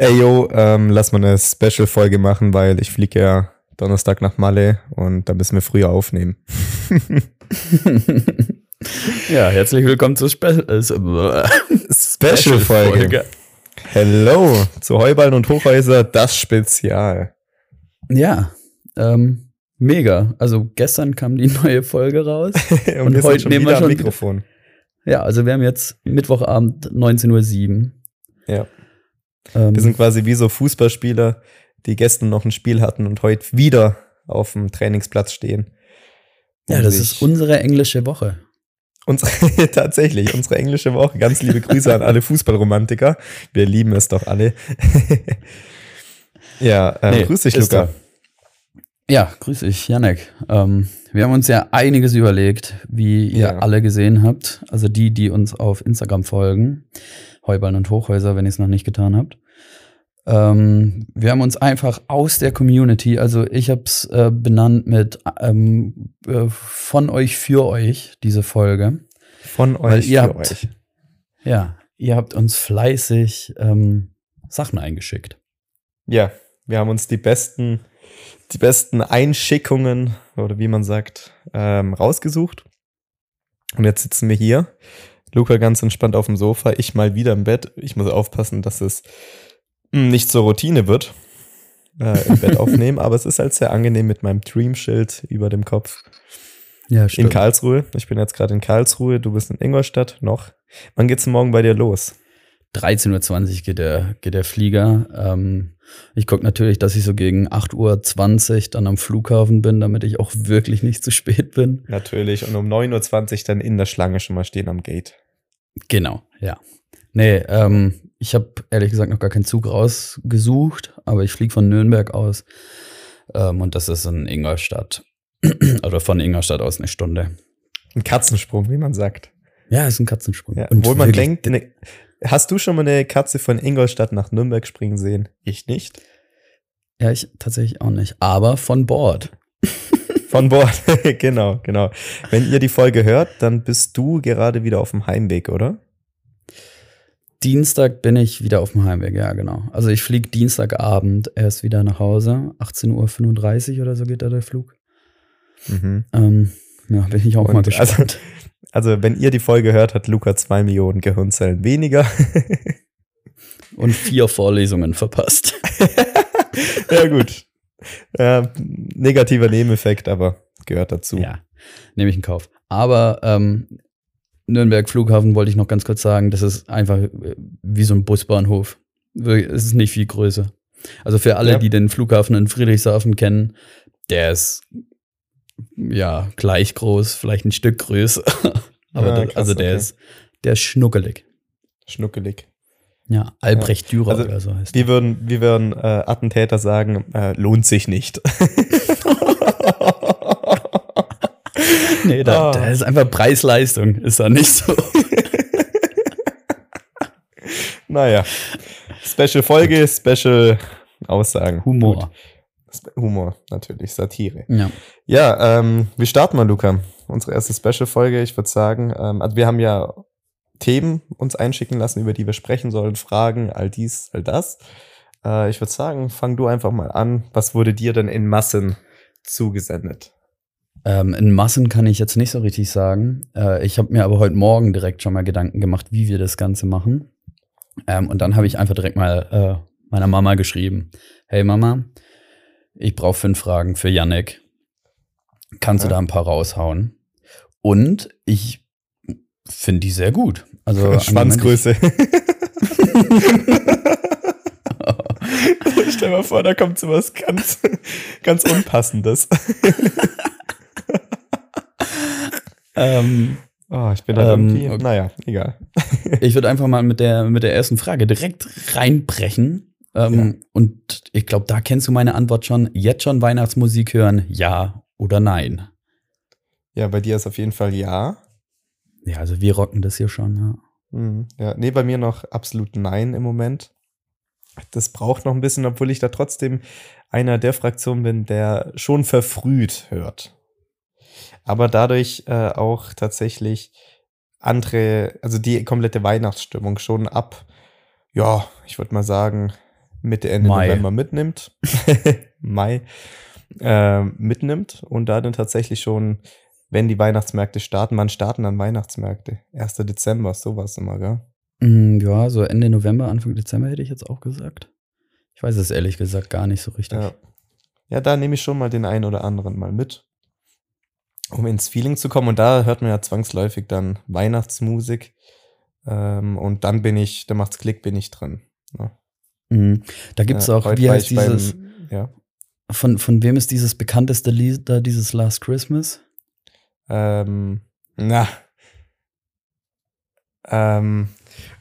Ey, yo, ähm, lass mal eine Special-Folge machen, weil ich fliege ja Donnerstag nach Malle und da müssen wir früher aufnehmen. ja, herzlich willkommen zur Spe äh, Special-Folge. Hello zu Heuballen und Hochhäuser, das Spezial. Ja, ähm, mega. Also gestern kam die neue Folge raus. und, und heute schon nehmen wir schon Mikrofon. Ja, also wir haben jetzt Mittwochabend 19.07 Uhr. Ja. Ähm, wir sind quasi wie so Fußballspieler, die gestern noch ein Spiel hatten und heute wieder auf dem Trainingsplatz stehen. Ja, das ist unsere englische Woche. Unsere, tatsächlich, unsere englische Woche. Ganz liebe Grüße an alle Fußballromantiker. Wir lieben es doch alle. ja, äh, nee, grüß dich, Luca. Da. Ja, grüß dich, Janek. Ähm, wir haben uns ja einiges überlegt, wie ihr ja. alle gesehen habt. Also die, die uns auf Instagram folgen. Heuballen und Hochhäuser, wenn ihr es noch nicht getan habt. Ähm, wir haben uns einfach aus der Community, also ich habe es äh, benannt mit ähm, äh, von euch für euch, diese Folge. Von euch für habt, euch. Ja, ihr habt uns fleißig ähm, Sachen eingeschickt. Ja, wir haben uns die besten, die besten Einschickungen oder wie man sagt, ähm, rausgesucht. Und jetzt sitzen wir hier Luca ganz entspannt auf dem Sofa, ich mal wieder im Bett. Ich muss aufpassen, dass es hm, nicht zur Routine wird, äh, im Bett aufnehmen, aber es ist halt sehr angenehm mit meinem Dream-Schild über dem Kopf. Ja, stimmt. In Karlsruhe. Ich bin jetzt gerade in Karlsruhe, du bist in Ingolstadt noch. Wann geht's morgen bei dir los? 13.20 Uhr geht der, geht der Flieger. Ähm, ich gucke natürlich, dass ich so gegen 8.20 Uhr dann am Flughafen bin, damit ich auch wirklich nicht zu spät bin. Natürlich. Und um 9.20 Uhr dann in der Schlange schon mal stehen am Gate. Genau, ja. Nee, ähm, ich habe ehrlich gesagt noch gar keinen Zug rausgesucht, aber ich fliege von Nürnberg aus. Ähm, und das ist in Ingolstadt. Oder von Ingolstadt aus eine Stunde. Ein Katzensprung, wie man sagt. Ja, ist ein Katzensprung. Ja, obwohl man denkt, ne, Hast du schon mal eine Katze von Ingolstadt nach Nürnberg springen sehen? Ich nicht. Ja, ich tatsächlich auch nicht. Aber von Bord. von Bord, genau, genau. Wenn ihr die Folge hört, dann bist du gerade wieder auf dem Heimweg, oder? Dienstag bin ich wieder auf dem Heimweg, ja, genau. Also ich fliege Dienstagabend erst wieder nach Hause. 18.35 Uhr oder so geht da der Flug. Mhm. Ähm, ja, bin ich auch Und mal also gespannt. Also, also, wenn ihr die Folge hört, hat Luca zwei Millionen Gehirnzellen weniger. Und vier Vorlesungen verpasst. ja, gut. Äh, negativer Nebeneffekt, aber gehört dazu. Ja, nehme ich in Kauf. Aber ähm, Nürnberg Flughafen wollte ich noch ganz kurz sagen, das ist einfach äh, wie so ein Busbahnhof. Es ist nicht viel größer. Also für alle, ja. die den Flughafen in Friedrichshafen kennen, der ist ja, gleich groß, vielleicht ein Stück größer. Aber ja, krass, also der okay. ist, der ist schnuckelig. Schnuckelig. Ja, Albrecht Dürer also, oder so heißt wir würden, wir würden äh, Attentäter sagen, äh, lohnt sich nicht. nee, da, oh. da ist einfach Preis-Leistung, ist da nicht so. naja. Special Folge, Special Aussagen. Humor. Gut. Humor, natürlich, Satire. Ja, ja ähm, wir starten mal, Luca. Unsere erste Special-Folge. Ich würde sagen, ähm, also wir haben ja Themen uns einschicken lassen, über die wir sprechen sollen, Fragen, all dies, all das. Äh, ich würde sagen, fang du einfach mal an. Was wurde dir denn in Massen zugesendet? Ähm, in Massen kann ich jetzt nicht so richtig sagen. Äh, ich habe mir aber heute Morgen direkt schon mal Gedanken gemacht, wie wir das Ganze machen. Ähm, und dann habe ich einfach direkt mal äh, meiner Mama geschrieben. Hey Mama, ich brauche fünf Fragen für Yannick. Kannst ja. du da ein paar raushauen? Und ich finde die sehr gut. Also Schwanzgröße. Stell mal vor, da kommt so was ganz, ganz Unpassendes. ähm, oh, ich bin da ähm, irgendwie, okay. naja, egal. ich würde einfach mal mit der, mit der ersten Frage direkt reinbrechen. Ähm, ja. Und ich glaube, da kennst du meine Antwort schon. Jetzt schon Weihnachtsmusik hören, ja oder nein? Ja, bei dir ist auf jeden Fall ja. Ja, also wir rocken das hier schon, ja. Mhm, ja, nee, bei mir noch absolut nein im Moment. Das braucht noch ein bisschen, obwohl ich da trotzdem einer der Fraktionen bin, der schon verfrüht hört. Aber dadurch äh, auch tatsächlich andere, also die komplette Weihnachtsstimmung schon ab, ja, ich würde mal sagen, Mitte, Ende Mai. November mitnimmt. Mai äh, mitnimmt und da dann tatsächlich schon, wenn die Weihnachtsmärkte starten, wann starten dann Weihnachtsmärkte? 1. Dezember, sowas immer, gell? Mm, ja, so Ende November, Anfang Dezember hätte ich jetzt auch gesagt. Ich weiß es ehrlich gesagt gar nicht so richtig. Ja. ja, da nehme ich schon mal den einen oder anderen mal mit, um ins Feeling zu kommen. Und da hört man ja zwangsläufig dann Weihnachtsmusik. Ähm, und dann bin ich, da macht's Klick, bin ich drin. Ja. Mhm. Da gibt es Ja, auch, heute wie heißt ich beim- dieses, ja. von, von wem ist dieses bekannteste Lied da, dieses Last Christmas? Ähm, na. Ähm,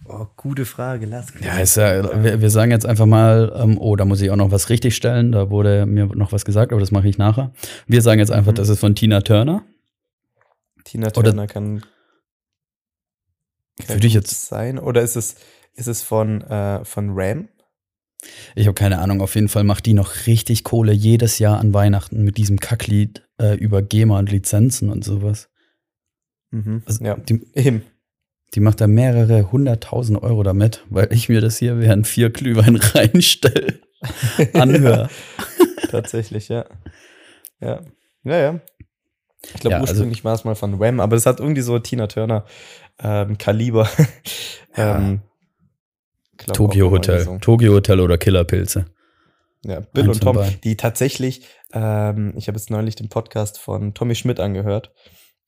oh, gute Frage, lass Ja, ist ja, wir, wir sagen jetzt einfach mal, ähm, oh, da muss ich auch noch was richtig stellen. Da wurde mir noch was gesagt, aber das mache ich nachher. Wir sagen jetzt einfach, Mhm. das ist von Tina Turner. Tina Oder- Turner kann, kann Würde ich jetzt- sein. Oder ist es, ist es von, äh, von Ram? Ich habe keine Ahnung, auf jeden Fall macht die noch richtig Kohle jedes Jahr an Weihnachten mit diesem Kacklied äh, über GEMA und Lizenzen und sowas. Mhm. Also ja, die, eben. die macht da mehrere hunderttausend Euro damit, weil ich mir das hier während vier Glühwein reinstelle. Anhör. Tatsächlich, ja. Ja, ja, ja. Ich glaube, Ja, also- ursprünglich war es mal von Wham, aber es hat irgendwie so Tina Turner ähm, Kaliber. Ja. ähm, glaub Tokyo Hotel. so. Tokyo Hotel oder Killerpilze. Ja, Bill Eins und Tom, beiden. die tatsächlich, ähm, ich habe jetzt neulich den Podcast von Tommy Schmidt angehört,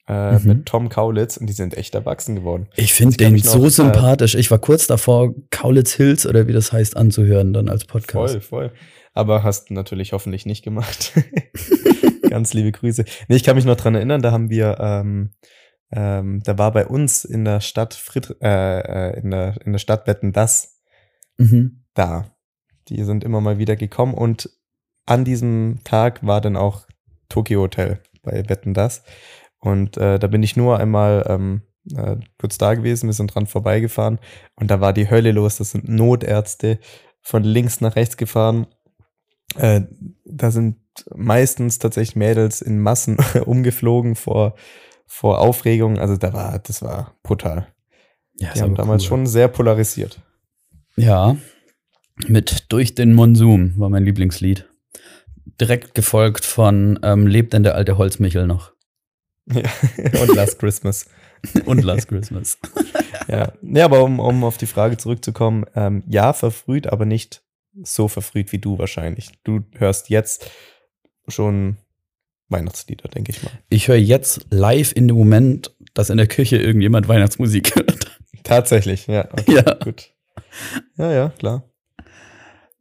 äh, Mhm. mit Tom Kaulitz und die sind echt erwachsen geworden. Ich finde den noch, so äh, sympathisch. Ich war kurz davor, Kaulitz Hills oder wie das heißt, anzuhören dann als Podcast. Voll, voll. Aber hast natürlich hoffentlich nicht gemacht. Ganz liebe Grüße. Nee, ich kann mich noch dran erinnern, da haben wir, ähm, ähm, da war bei uns in der Stadt Fried, äh, äh, in der, in der Stadt Wetten das Mhm. da. Die sind immer mal wieder gekommen und an diesem Tag war dann auch Tokyo Hotel bei Wetten das. Und äh, da bin ich nur einmal ähm, äh, kurz da gewesen, wir sind dran vorbeigefahren und da war die Hölle los. Das sind Notärzte von links nach rechts gefahren. Äh, da sind meistens tatsächlich Mädels in Massen umgeflogen vor, vor Aufregung. Also da war, das war brutal. Ja, Die haben damals schon sehr polarisiert. Ja, mit Durch den Monsum war mein Lieblingslied. Direkt gefolgt von ähm, Lebt denn der alte Holzmichel noch? Ja. Und Last Christmas. Und Last Christmas. Ja, ja aber um, um auf die Frage zurückzukommen, ähm, ja, verfrüht, aber nicht so verfrüht wie du wahrscheinlich. Du hörst jetzt schon Weihnachtslieder, denke ich mal. Ich höre jetzt live in dem Moment, dass in der Küche irgendjemand Weihnachtsmusik hört. Tatsächlich, ja. Okay, Ja. Gut. Ja, ja, klar.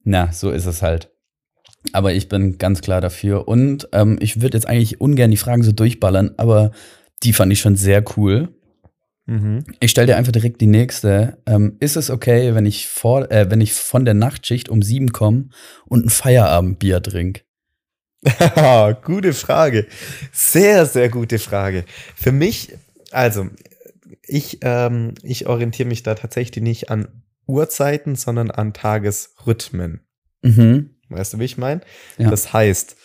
Na, so ist es halt. Aber ich bin ganz klar dafür. Und ähm, ich würde jetzt eigentlich ungern die Fragen so durchballern, aber die fand ich schon sehr cool. Mhm. Ich stelle dir einfach direkt die nächste. Ähm, ist es okay, wenn ich, vor, äh, wenn ich von der Nachtschicht um sieben komme und ein Feierabendbier trinke? gute Frage. Sehr, sehr gute Frage. Für mich, also, ich, ähm, ich orientiere mich da tatsächlich nicht an Uhrzeiten, sondern an Tagesrhythmen. Mhm. Weißt du, wie ich meine? Ja. Das heißt,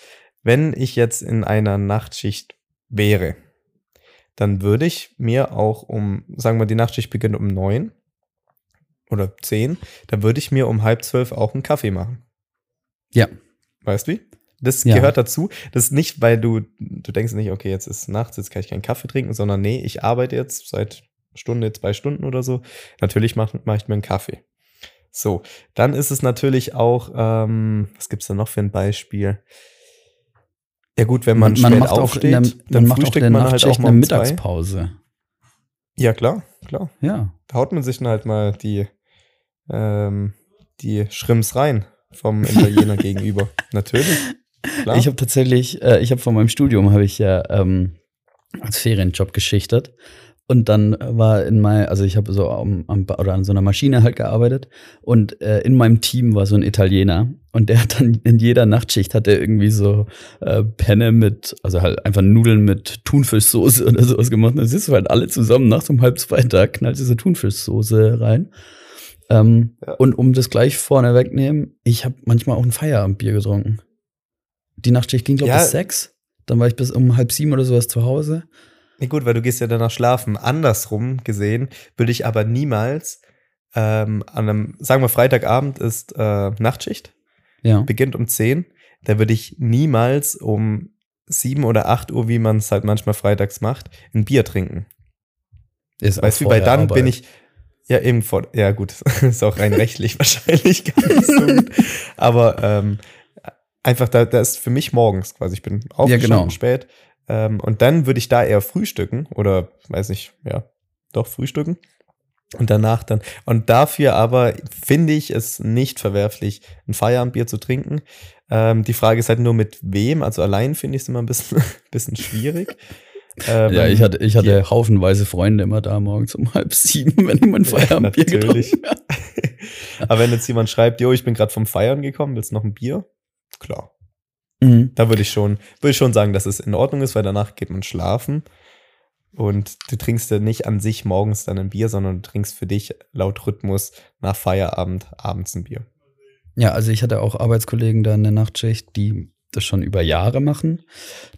wenn ich jetzt in einer Nachtschicht wäre, dann würde ich mir auch um, sagen wir, die Nachtschicht beginnt um neun oder zehn, dann würde ich mir um halb zwölf auch einen Kaffee machen. Ja. Weißt du wie? Das Ja. gehört dazu. Das ist nicht, weil du, du denkst nicht, okay, jetzt ist nachts, jetzt kann ich keinen Kaffee trinken, sondern nee, ich arbeite jetzt seit Stunde, zwei Stunden oder so. Natürlich mache mach ich mir einen Kaffee. So, dann ist es natürlich auch, ähm, was gibt's da noch für ein Beispiel? Ja gut, wenn man, spät macht auch in aufsteht, der, dann man macht auch in frühstückt man halt auch mal eine um zwei. Mittagspause. Ja klar, klar. Ja. Da haut man sich dann halt mal die, ähm, die Schrimps rein vom Italiener gegenüber. Natürlich. Klar. Ich habe tatsächlich, äh, ich habe von meinem Studium habe ich ja ähm, als Ferienjob geschichtet und dann war in mein, also ich habe so am, am oder an so einer Maschine halt gearbeitet und äh, in meinem Team war so ein Italiener und der hat dann in jeder Nachtschicht hat er irgendwie so äh, Penne mit, also halt einfach Nudeln mit Thunfischsoße oder sowas gemacht. Da siehst du halt alle zusammen nachts um halb zwei da knallt diese Thunfischsoße rein. Ähm, Ja. Und um das gleich vorne wegnehmen, ich habe manchmal auch ein Feierabendbier getrunken. Die Nachtschicht ging, glaube ich, Ja. bis sechs. Dann war ich bis um halb sieben oder sowas zu Hause. Ja gut, weil du gehst ja danach schlafen. Andersrum gesehen würde ich aber niemals ähm, an einem, sagen wir Freitagabend ist äh, Nachtschicht, Ja. beginnt um 10, da würde ich niemals um 7 oder 8 Uhr, wie man es halt manchmal freitags macht, ein Bier trinken. Ist Weißt du, der dann bin Arbeit. ich ja eben vor, ja gut, ist auch rein rechtlich wahrscheinlich gar nicht so gut. Aber ähm, einfach da, da ist für mich morgens quasi, ich bin aufgestanden genau. spät ähm, und dann würde ich da eher frühstücken oder weiß nicht, ja, doch frühstücken und danach dann und dafür aber finde ich es nicht verwerflich, ein Feierabendbier zu trinken. Ähm, die Frage ist halt nur mit wem, also allein finde ich es immer ein bisschen, bisschen schwierig. Ähm, Ja, ich hatte, ich hatte haufenweise Freunde immer da morgens um halb sieben, wenn ich mein Feierabendbier natürlich. getrunken habe. Aber wenn jetzt jemand schreibt, jo, ich bin gerade vom Feiern gekommen, willst du noch ein Bier? Klar. Mhm. Da würde ich schon, würde ich schon sagen, dass es in Ordnung ist, weil danach geht man schlafen. Und du trinkst ja nicht an sich morgens dann ein Bier, sondern du trinkst für dich laut Rhythmus nach Feierabend abends ein Bier. Ja, also ich hatte auch Arbeitskollegen da in der Nachtschicht, die das schon über Jahre machen.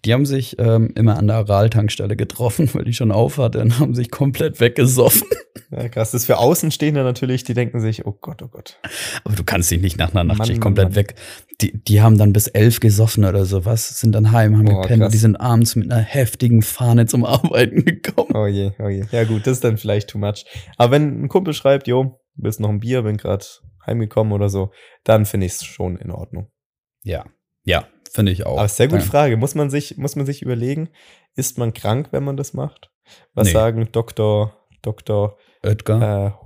Die haben sich ähm, immer an der Aral-Tankstelle getroffen, weil die schon auf hatte und haben sich komplett weggesoffen. Ja, krass. Das ist für Außenstehende natürlich, die denken sich, oh Gott, oh Gott. Aber du kannst dich nicht nach einer Nachtschicht Mann, komplett Mann. weg. Die, die haben dann bis elf gesoffen oder sowas, sind dann heim, haben Boah, gepennt krass. die sind abends mit einer heftigen Fahne zum Arbeiten gekommen. Oh je, oh je. Ja gut, das ist dann vielleicht too much. Aber wenn ein Kumpel schreibt, jo, willst noch ein Bier, bin gerade heimgekommen oder so, dann finde ich es schon in Ordnung. Ja, ja, finde ich auch. Aber sehr gute Ja. Frage. Muss man sich, muss man sich überlegen, ist man krank, wenn man das macht? Was Nee. sagen Dr. Dr. Oetker?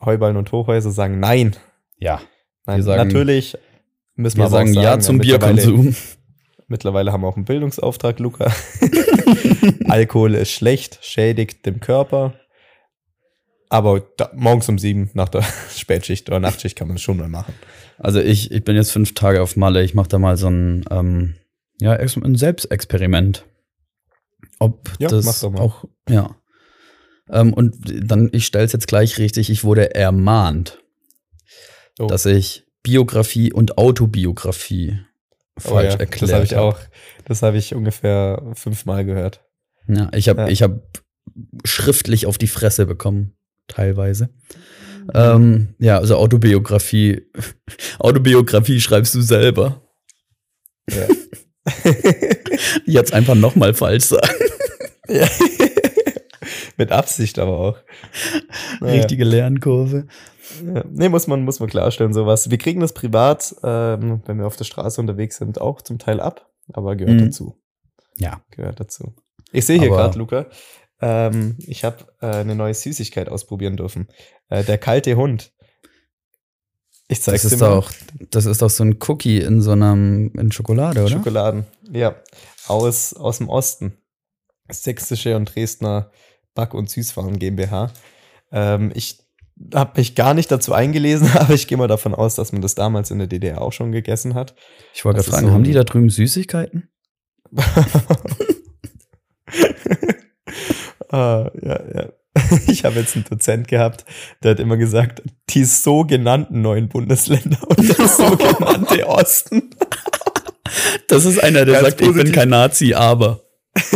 Äh, Heuballen und Hochhäuser sagen nein. ja, Nein, sagen- natürlich müssen wir, wir sagen auch ja zum mittlerweile- Bierkonsum. Mittlerweile haben wir auch einen Bildungsauftrag, Luca. Alkohol ist schlecht, schädigt dem Körper. Aber da, morgens um sieben nach der Spätschicht oder Nachtschicht kann man es schon mal machen. Also ich, ich bin jetzt fünf Tage auf Malle. Ich mache da mal so ein, ähm, ja, ein Selbstexperiment. Ob Ja, das auch, ja. Ähm, und dann, ich stelle es jetzt gleich richtig, ich wurde ermahnt, Oh. dass ich Biografie und Autobiografie falsch Oh ja, erklärt Das habe ich auch. Das habe ich ungefähr fünfmal gehört. Ja, ich habe Ja. ich hab schriftlich auf die Fresse bekommen, teilweise. Mhm. Ähm, ja, also Autobiografie. Autobiografie schreibst du selber. Ja. Jetzt einfach nochmal falsch sagen. ja. Mit Absicht aber auch. Naja. Richtige Lernkurve. Ja. Nee, muss man, muss man klarstellen, sowas. Wir kriegen das privat, ähm, wenn wir auf der Straße unterwegs sind, auch zum Teil ab, aber gehört Mhm. dazu. Ja. Gehört dazu. Ich sehe hier gerade, Luca, ähm, ich habe äh, eine neue Süßigkeit ausprobieren dürfen. Äh, der kalte Hund. Ich zeig's Das dir mal. doch, das ist doch so ein Cookie in so einem, in Schokolade, oder? Schokoladen. Ja, aus, aus dem Osten. Sächsische und Dresdner Back- und Süßwaren GmbH. Ähm, ich habe mich gar nicht dazu eingelesen, aber ich gehe mal davon aus, dass man das damals in der DDR auch schon gegessen hat. Ich wollte gerade fragen, so haben die da drüben Süßigkeiten? ah, ja, ja. Ich habe jetzt einen Dozent gehabt, der hat immer gesagt, die sogenannten neuen Bundesländer und der sogenannte Osten. Das ist einer, der Ganz sagt, ich bin positiv. kein Nazi, aber.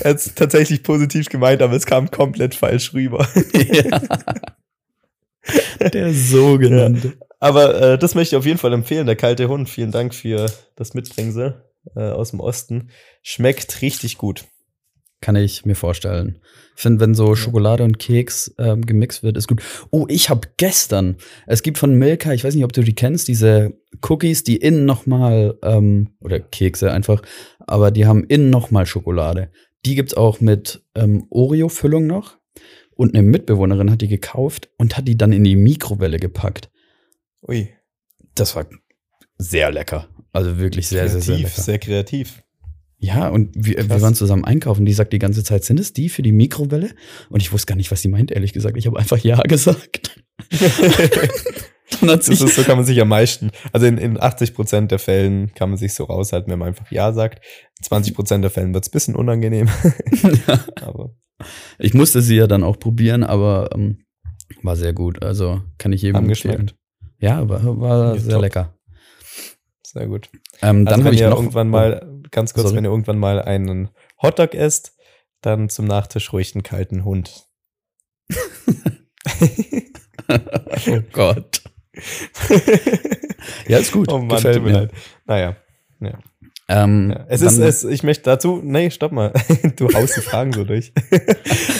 er hat es tatsächlich positiv gemeint, aber es kam komplett falsch rüber. ja. Der sogenannte. Aber äh, das möchte ich auf jeden Fall empfehlen, der kalte Hund. Vielen Dank für das Mitbringsel äh, aus dem Osten. Schmeckt richtig gut. Kann ich mir vorstellen. Ich finde, wenn so Schokolade und Keks ähm, gemixt wird, ist gut. Oh, ich habe gestern, es gibt von Milka, ich weiß nicht, ob du die kennst, diese Cookies, die innen nochmal, ähm, oder Kekse einfach, aber die haben innen nochmal Schokolade. Die gibt's auch mit ähm, Oreo-Füllung noch. Und eine Mitbewohnerin hat die gekauft und hat die dann in die Mikrowelle gepackt. Ui, Das war sehr lecker. Also wirklich sehr, sehr, sehr kreativ, lecker. sehr kreativ. Ja, und wir, wir waren zusammen einkaufen. Die sagt die ganze Zeit, sind es die für die Mikrowelle? Und ich wusste gar nicht, was sie meint, ehrlich gesagt. Ich habe einfach Ja gesagt. Das ist, so kann man sich am meisten, also in, in 80 Prozent der Fällen kann man sich so raushalten, wenn man einfach Ja sagt. In 20 Prozent der Fällen wird's bisschen unangenehm. Aber ich musste sie ja dann auch probieren, aber ähm, war sehr gut. Also kann ich jedem empfehlen. Ja, war, war Ja, sehr top. lecker. sehr gut. Ähm, Also dann wenn habe ich noch irgendwann mal, ganz kurz, Sorry. wenn ihr irgendwann mal einen Hotdog esst, dann zum Nachtisch ruhig einen kalten Hund. oh Gott. ja, ist gut. Oh Mann, Gefällt tut mir leid. Naja. Ja. Ähm, Ja. Es ist, es, ich möchte dazu, nee, stopp mal. Du haust die Fragen so durch.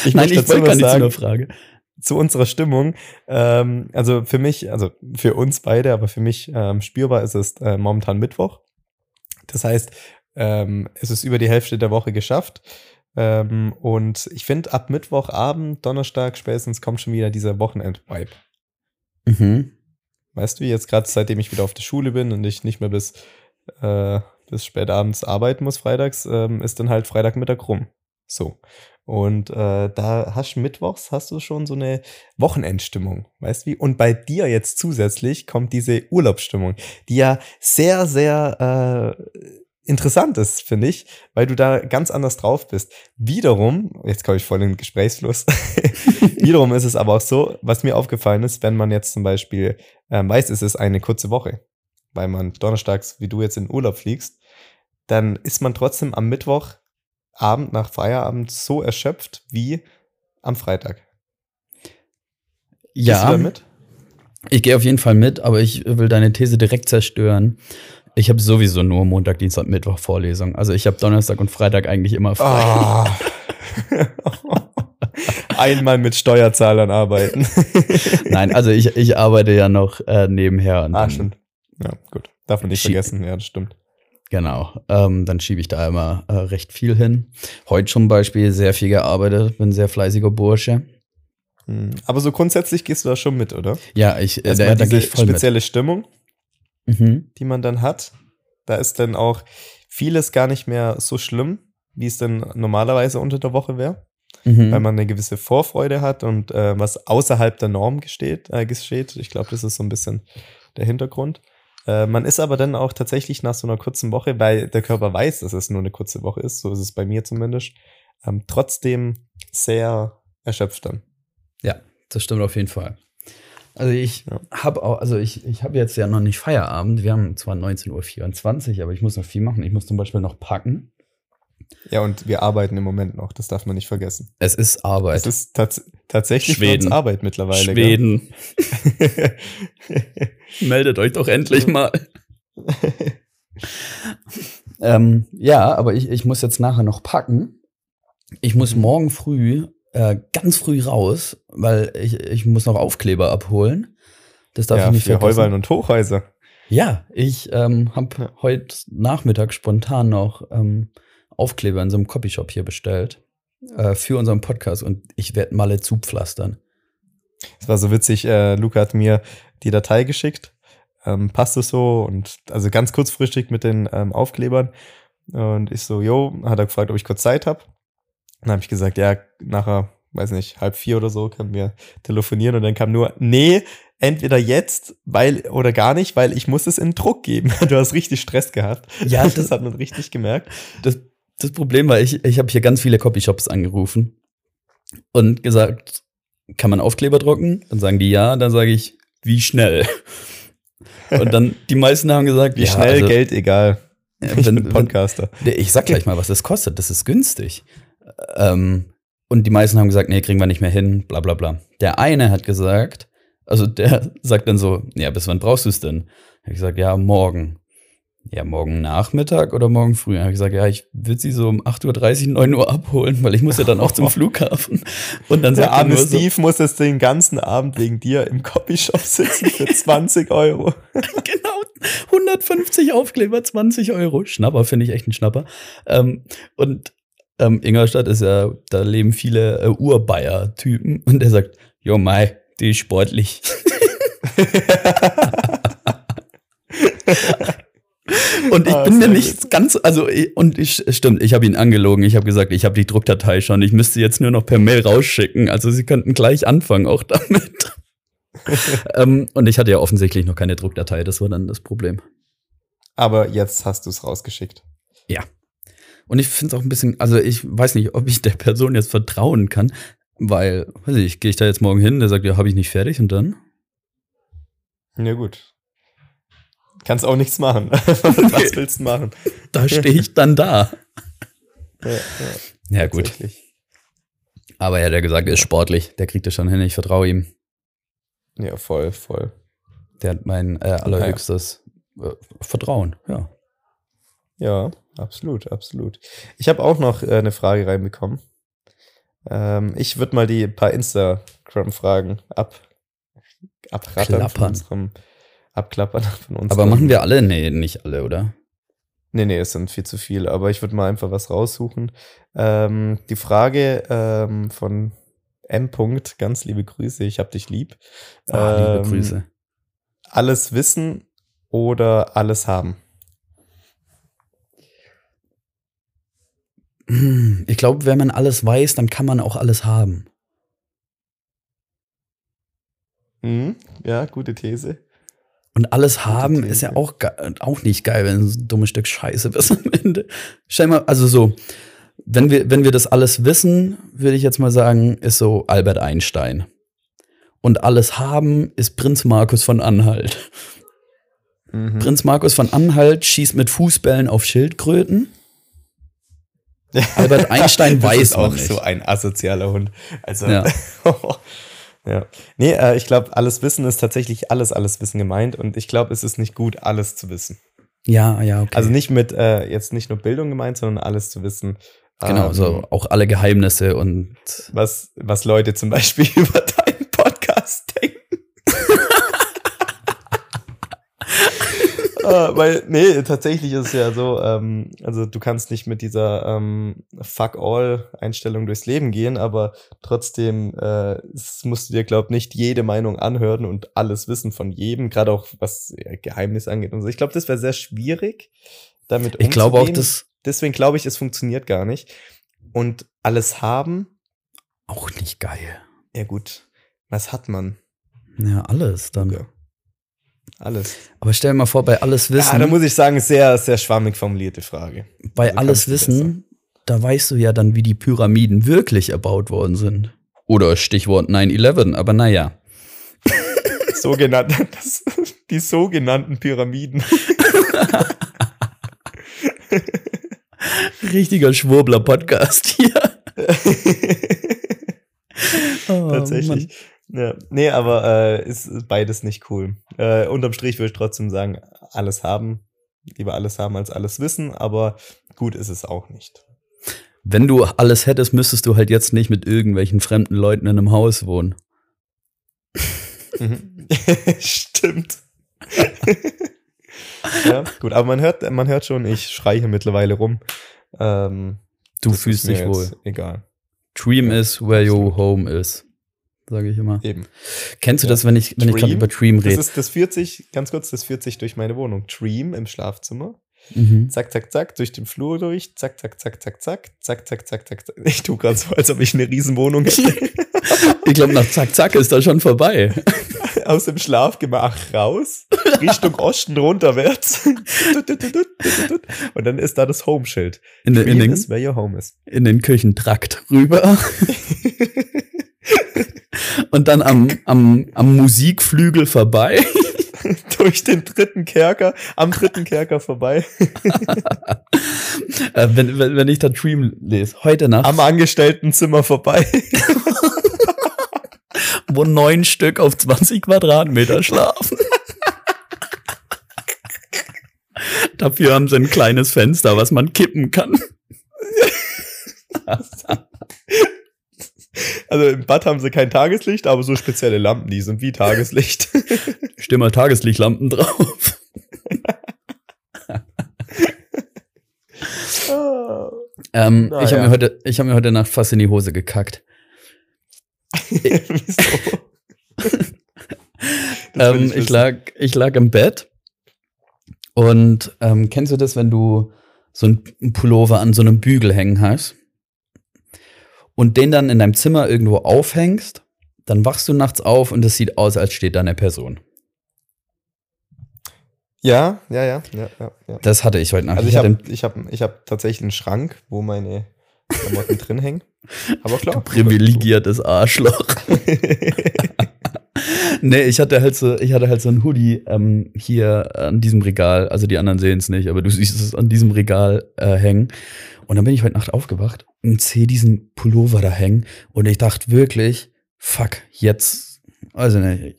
ich Nein, möchte ich dazu was zu sagen. einer Frage. zu unserer Stimmung. Ähm, also für mich, also für uns beide, aber für mich ähm, spürbar ist es äh, momentan Mittwoch. Das heißt, ähm, es ist über die Hälfte der Woche geschafft. Ähm, und ich finde, ab Mittwochabend, Donnerstag spätestens kommt schon wieder dieser Wochenend-Vibe. Mhm. Weißt du, jetzt gerade seitdem ich wieder auf der Schule bin und ich nicht mehr bis, äh, bis spät abends arbeiten muss freitags, ähm, ist dann halt Freitagmittag rum. So. Und äh, da hast du mittwochs hast du schon so eine Wochenendstimmung, weißt du wie? Und bei dir jetzt zusätzlich kommt diese Urlaubsstimmung, die ja sehr, sehr äh, interessant ist, finde ich, weil du da ganz anders drauf bist. Wiederum, jetzt komme ich voll in den Gesprächsfluss, wiederum ist es aber auch so, was mir aufgefallen ist, wenn man jetzt zum Beispiel ähm, weiß, es ist eine kurze Woche, weil man donnerstags, wie du jetzt in Urlaub fliegst, dann ist man trotzdem am Mittwochabend nach Feierabend so erschöpft wie am Freitag. Gehst du Ja, damit? ich gehe auf jeden Fall mit, aber ich will deine These direkt zerstören. Ich habe sowieso nur Montag, Dienstag, Mittwoch Vorlesung. Also ich habe Donnerstag und Freitag eigentlich immer frei. Ah. Einmal mit Steuerzahlern arbeiten. Nein, also ich, ich arbeite ja noch äh, nebenher. Ah, stimmt. Ja, gut. Darf man nicht vergessen. Ja, das stimmt. Genau. Ähm, dann schiebe ich da immer äh, recht viel hin. Heute zum Beispiel sehr viel gearbeitet, bin sehr fleißiger Bursche. Hm. Aber so grundsätzlich gehst du da schon mit, oder? Ja, ich, äh, da, da gehe ich voll mit. spezielle Stimmung, Mhm. die man dann hat. Da ist dann auch vieles gar nicht mehr so schlimm, wie es denn normalerweise unter der Woche wäre. Mhm. weil man eine gewisse Vorfreude hat und äh, was außerhalb der Norm gesteht, äh, geschieht. Ich glaube, das ist so ein bisschen der Hintergrund. Äh, man ist aber dann auch tatsächlich nach so einer kurzen Woche, weil der Körper weiß, dass es nur eine kurze Woche ist, so ist es bei mir zumindest, ähm, trotzdem sehr erschöpft dann. Ja, das stimmt auf jeden Fall. Also ich Ja. habe auch, also ich, ich habe jetzt ja noch nicht Feierabend. Wir haben zwar 19.24 Uhr, aber ich muss noch viel machen. Ich muss zum Beispiel noch packen. Ja, und wir arbeiten im Moment noch, das darf man nicht vergessen. Es ist Arbeit. Es ist tats tatsächlich Schweden. Arbeit mittlerweile. Schweden. Meldet euch doch endlich mal. ähm, ja, aber ich, ich muss jetzt nachher noch packen. Ich muss Mhm. morgen früh, äh, ganz früh raus, weil ich, ich muss noch Aufkleber abholen. Das darf ja, ich nicht für vergessen. Heuballen und Hochhäuser. Ja, ich ähm, habe Ja. heute Nachmittag spontan noch ähm, Aufkleber in so einem Copyshop hier bestellt äh, für unseren Podcast und ich werde Malle zupflastern. Es war so witzig, äh, Luca hat mir die Datei geschickt. Ähm, passt es so? Und also ganz kurzfristig mit den ähm, Aufklebern. Und ich so, jo, hat er gefragt, ob ich kurz Zeit habe. Dann habe ich gesagt, ja, nachher, weiß nicht, halb vier oder so können wir telefonieren. Und dann kam nur, nee, entweder jetzt, weil oder gar nicht, weil ich muss es in Druck geben. Du hast richtig Stress gehabt. Ja, das, das- hat man richtig gemerkt. Das, das Problem war, ich, ich habe hier ganz viele Copyshops angerufen und gesagt, kann man Aufkleber drucken? Dann sagen die ja, dann sage ich, wie schnell? Und dann, die meisten haben gesagt, Wie ja, schnell, also, Geld, egal. Ich wenn- bin Podcaster. wenn- Ich sag gleich mal, was das kostet. Das ist günstig. Ähm, und die meisten haben gesagt, nee, kriegen wir nicht mehr hin, bla bla bla. Der eine hat gesagt, also der sagt dann so, ja, bis wann brauchst du es denn? Hab ich gesagt, ja, morgen. Ja, morgen Nachmittag oder morgen früh? Hab ich gesagt, ja, ich will sie so um 8.30 Uhr, 9 Uhr abholen, weil ich muss ja dann auch zum Flughafen. Und dann Der er arme so, Steve muss jetzt den ganzen Abend wegen dir im Copyshop sitzen für 20 Euro. genau, 150 Aufkleber, 20 Euro. Schnapper, finde ich echt ein Schnapper. Ähm, und ähm, Ingolstadt ist ja, da leben viele äh, Urbayer-Typen und der sagt, jo Mai, die ist sportlich. Und ich Ah, bin mir nicht ganz, also und ich stimmt, ich habe ihn angelogen. Ich habe gesagt, ich habe die Druckdatei schon. Ich müsste jetzt nur noch per Mail rausschicken. Also Sie könnten gleich anfangen auch damit. ähm, und ich hatte ja offensichtlich noch keine Druckdatei. Das war dann das Problem. Aber jetzt hast du es rausgeschickt. Und ich finde es auch ein bisschen, also ich weiß nicht, ob ich der Person jetzt vertrauen kann, weil, weiß ich, gehe ich da jetzt morgen hin, der sagt, ja, habe ich nicht fertig und dann? Ja, gut. Kannst auch nichts machen. Was willst du machen? Da stehe ich dann da. Ja, ja, Ja, gut. Aber ja, der gesagt, er ist sportlich, der kriegt das schon hin, ich vertraue ihm. Ja, voll, voll. Der hat mein äh, allerhöchstes äh, Vertrauen, ja. Ja, absolut, absolut. Ich habe auch noch äh, eine Frage reinbekommen. Ähm, ich würde mal die paar Instagram-Fragen ab, abrattern von Klappern. unserem Abklappern von uns. Aber machen wir alle? Nee, nicht alle, oder? Nee, nee, es sind viel zu viele, aber ich würde mal einfach was raussuchen. Ähm, die Frage ähm, von M. -Punkt, ganz liebe Grüße, ich hab dich lieb. Ah, liebe Ähm, Grüße. Alles wissen oder alles haben? Ich glaube, wenn man alles weiß, dann kann man auch alles haben. Mhm. Ja, gute These. Und alles haben ist ja auch, auch nicht geil, wenn es ein dummes Stück Scheiße ist am Ende. Stell mal, also so, wenn wir, wenn wir das alles wissen, würde ich jetzt mal sagen, ist so Albert Einstein. Und alles haben ist Prinz Markus von Anhalt. Mhm. Prinz Markus von Anhalt schießt mit Fußbällen auf Schildkröten. Albert Einstein das weiß ist auch nicht. so ein asozialer Hund. Also, Ja. ja. Nee, äh, ich glaube, alles Wissen ist tatsächlich alles, alles Wissen gemeint und ich glaube, es ist nicht gut, alles zu wissen. Ja, ja, okay. Also nicht mit, äh, jetzt nicht nur Bildung gemeint, sondern alles zu wissen. genau, ähm, so auch alle Geheimnisse und Was, was Leute zum Beispiel über deinen Podcast denken. Äh, weil, nee, tatsächlich ist es ja so, ähm, also du kannst nicht mit dieser ähm, Fuck-all-Einstellung durchs Leben gehen, aber trotzdem äh, es musst du dir, glaub nicht jede Meinung anhören und alles wissen von jedem, gerade auch was ja, Geheimnis angeht und so. Ich glaube, das wäre sehr schwierig, damit ich glaube auch, umzugehen. das Deswegen glaube ich, es funktioniert gar nicht. Und alles haben, auch nicht geil. ja gut, was hat man? Ja, alles dann. Ja. Alles. Aber stell dir mal vor, bei alles Ja, Wissen, da muss ich sagen, sehr, sehr schwammig formulierte Frage. bei also alles Wissen, da weißt du ja dann, wie die Pyramiden wirklich erbaut worden sind. Oder Stichwort 9-11, aber naja. Sogenannte, das, die sogenannten Pyramiden. Richtiger Schwurbler-Podcast hier. Oh, Tatsächlich. Ja. Nee, aber äh, ist beides nicht cool. Äh, unterm Strich würde ich trotzdem sagen, alles haben. Lieber alles haben als alles wissen, aber gut ist es auch nicht. Wenn du alles hättest, müsstest du halt jetzt nicht mit irgendwelchen fremden Leuten in einem Haus wohnen. Mhm. Stimmt. ja, gut, aber man hört, man hört schon, ich schreie hier mittlerweile rum. Ähm, Du fühlst dich wohl. Egal. Dream Ja, is where your home is. Sage ich immer. Eben. Kennst du Ja. das, wenn ich, wenn ich gerade über Dream Das, rede? ist, das führt sich, ganz kurz, das führt sich durch meine Wohnung. Dream im Schlafzimmer. Mhm. Zack, zack, zack, durch den Flur durch. Zack, zack, zack, zack, zack. Zack, zack, zack, zack, zack. Ich tue gerade so, als ob ich eine Riesenwohnung hätte. Ich glaube, nach Zack Zack ist da schon vorbei. Aus dem Schlafgemach raus. Richtung Osten runterwärts. Und dann ist da das Home-Schild. In, den- in, den, where your home is. in den Küchentrakt rüber. Und dann am, am, am Musikflügel vorbei. durch den dritten Kerker, am dritten Kerker vorbei. Äh, wenn, wenn, wenn ich da Dream lese. Heute Nacht, Am Angestelltenzimmer vorbei. wo neun Stück auf 20 Quadratmeter schlafen. Dafür haben sie ein kleines Fenster, was man kippen kann. Also im Bad haben sie kein Tageslicht, aber so spezielle Lampen, die sind wie Tageslicht. Steh mal Tageslichtlampen drauf. Ähm, ich habe ja. mir heute, ich habe mir heute Nacht fast in die Hose gekackt. Wieso? Ähm, ich wissen. lag, ich lag im Bett und ähm, kennst du das, wenn du so einen Pullover an so einem Bügel hängen hast und den dann in deinem Zimmer irgendwo aufhängst, dann wachst du nachts auf und es sieht aus, als steht da eine Person. Ja, ja, ja, ja, ja. Das hatte ich heute Nacht. Also ich habe ich hab, ich hab tatsächlich einen Schrank, wo meine Klamotten drin hängen. Aber klar. ein privilegiertes Arschloch. nee, ich hatte halt so, ich hatte halt so ein Hoodie ähm, hier an diesem Regal, also die anderen sehen es nicht, aber du siehst es an diesem Regal äh, hängen. Und dann bin ich heute Nacht aufgewacht und sehe diesen Pullover da hängen und ich dachte wirklich, fuck, jetzt, also ne,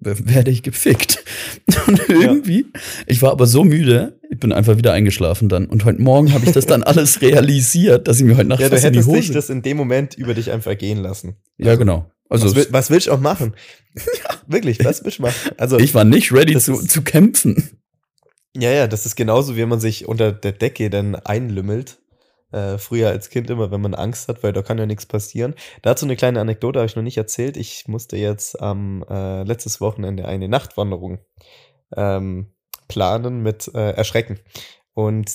werde ich gefickt. Und irgendwie, ja. ich war aber so müde, ich bin einfach wieder eingeschlafen dann. Und heute Morgen habe ich das dann alles realisiert, dass ich mir heute Nacht ja, du hättest dich das in dem Moment über dich einfach gehen lassen. Also, ja, genau. Also was, will, was willst du auch machen? ja, wirklich, was willst du machen? Also ich war nicht ready zu, zu kämpfen. Ja, ja, das ist genauso, wie man sich unter der Decke dann einlümmelt. Äh, früher als Kind immer, wenn man Angst hat, weil da kann ja nichts passieren. Dazu eine kleine Anekdote habe ich noch nicht erzählt. Ich musste jetzt am äh, letztes Wochenende eine Nachtwanderung ähm, planen mit äh, Erschrecken. Und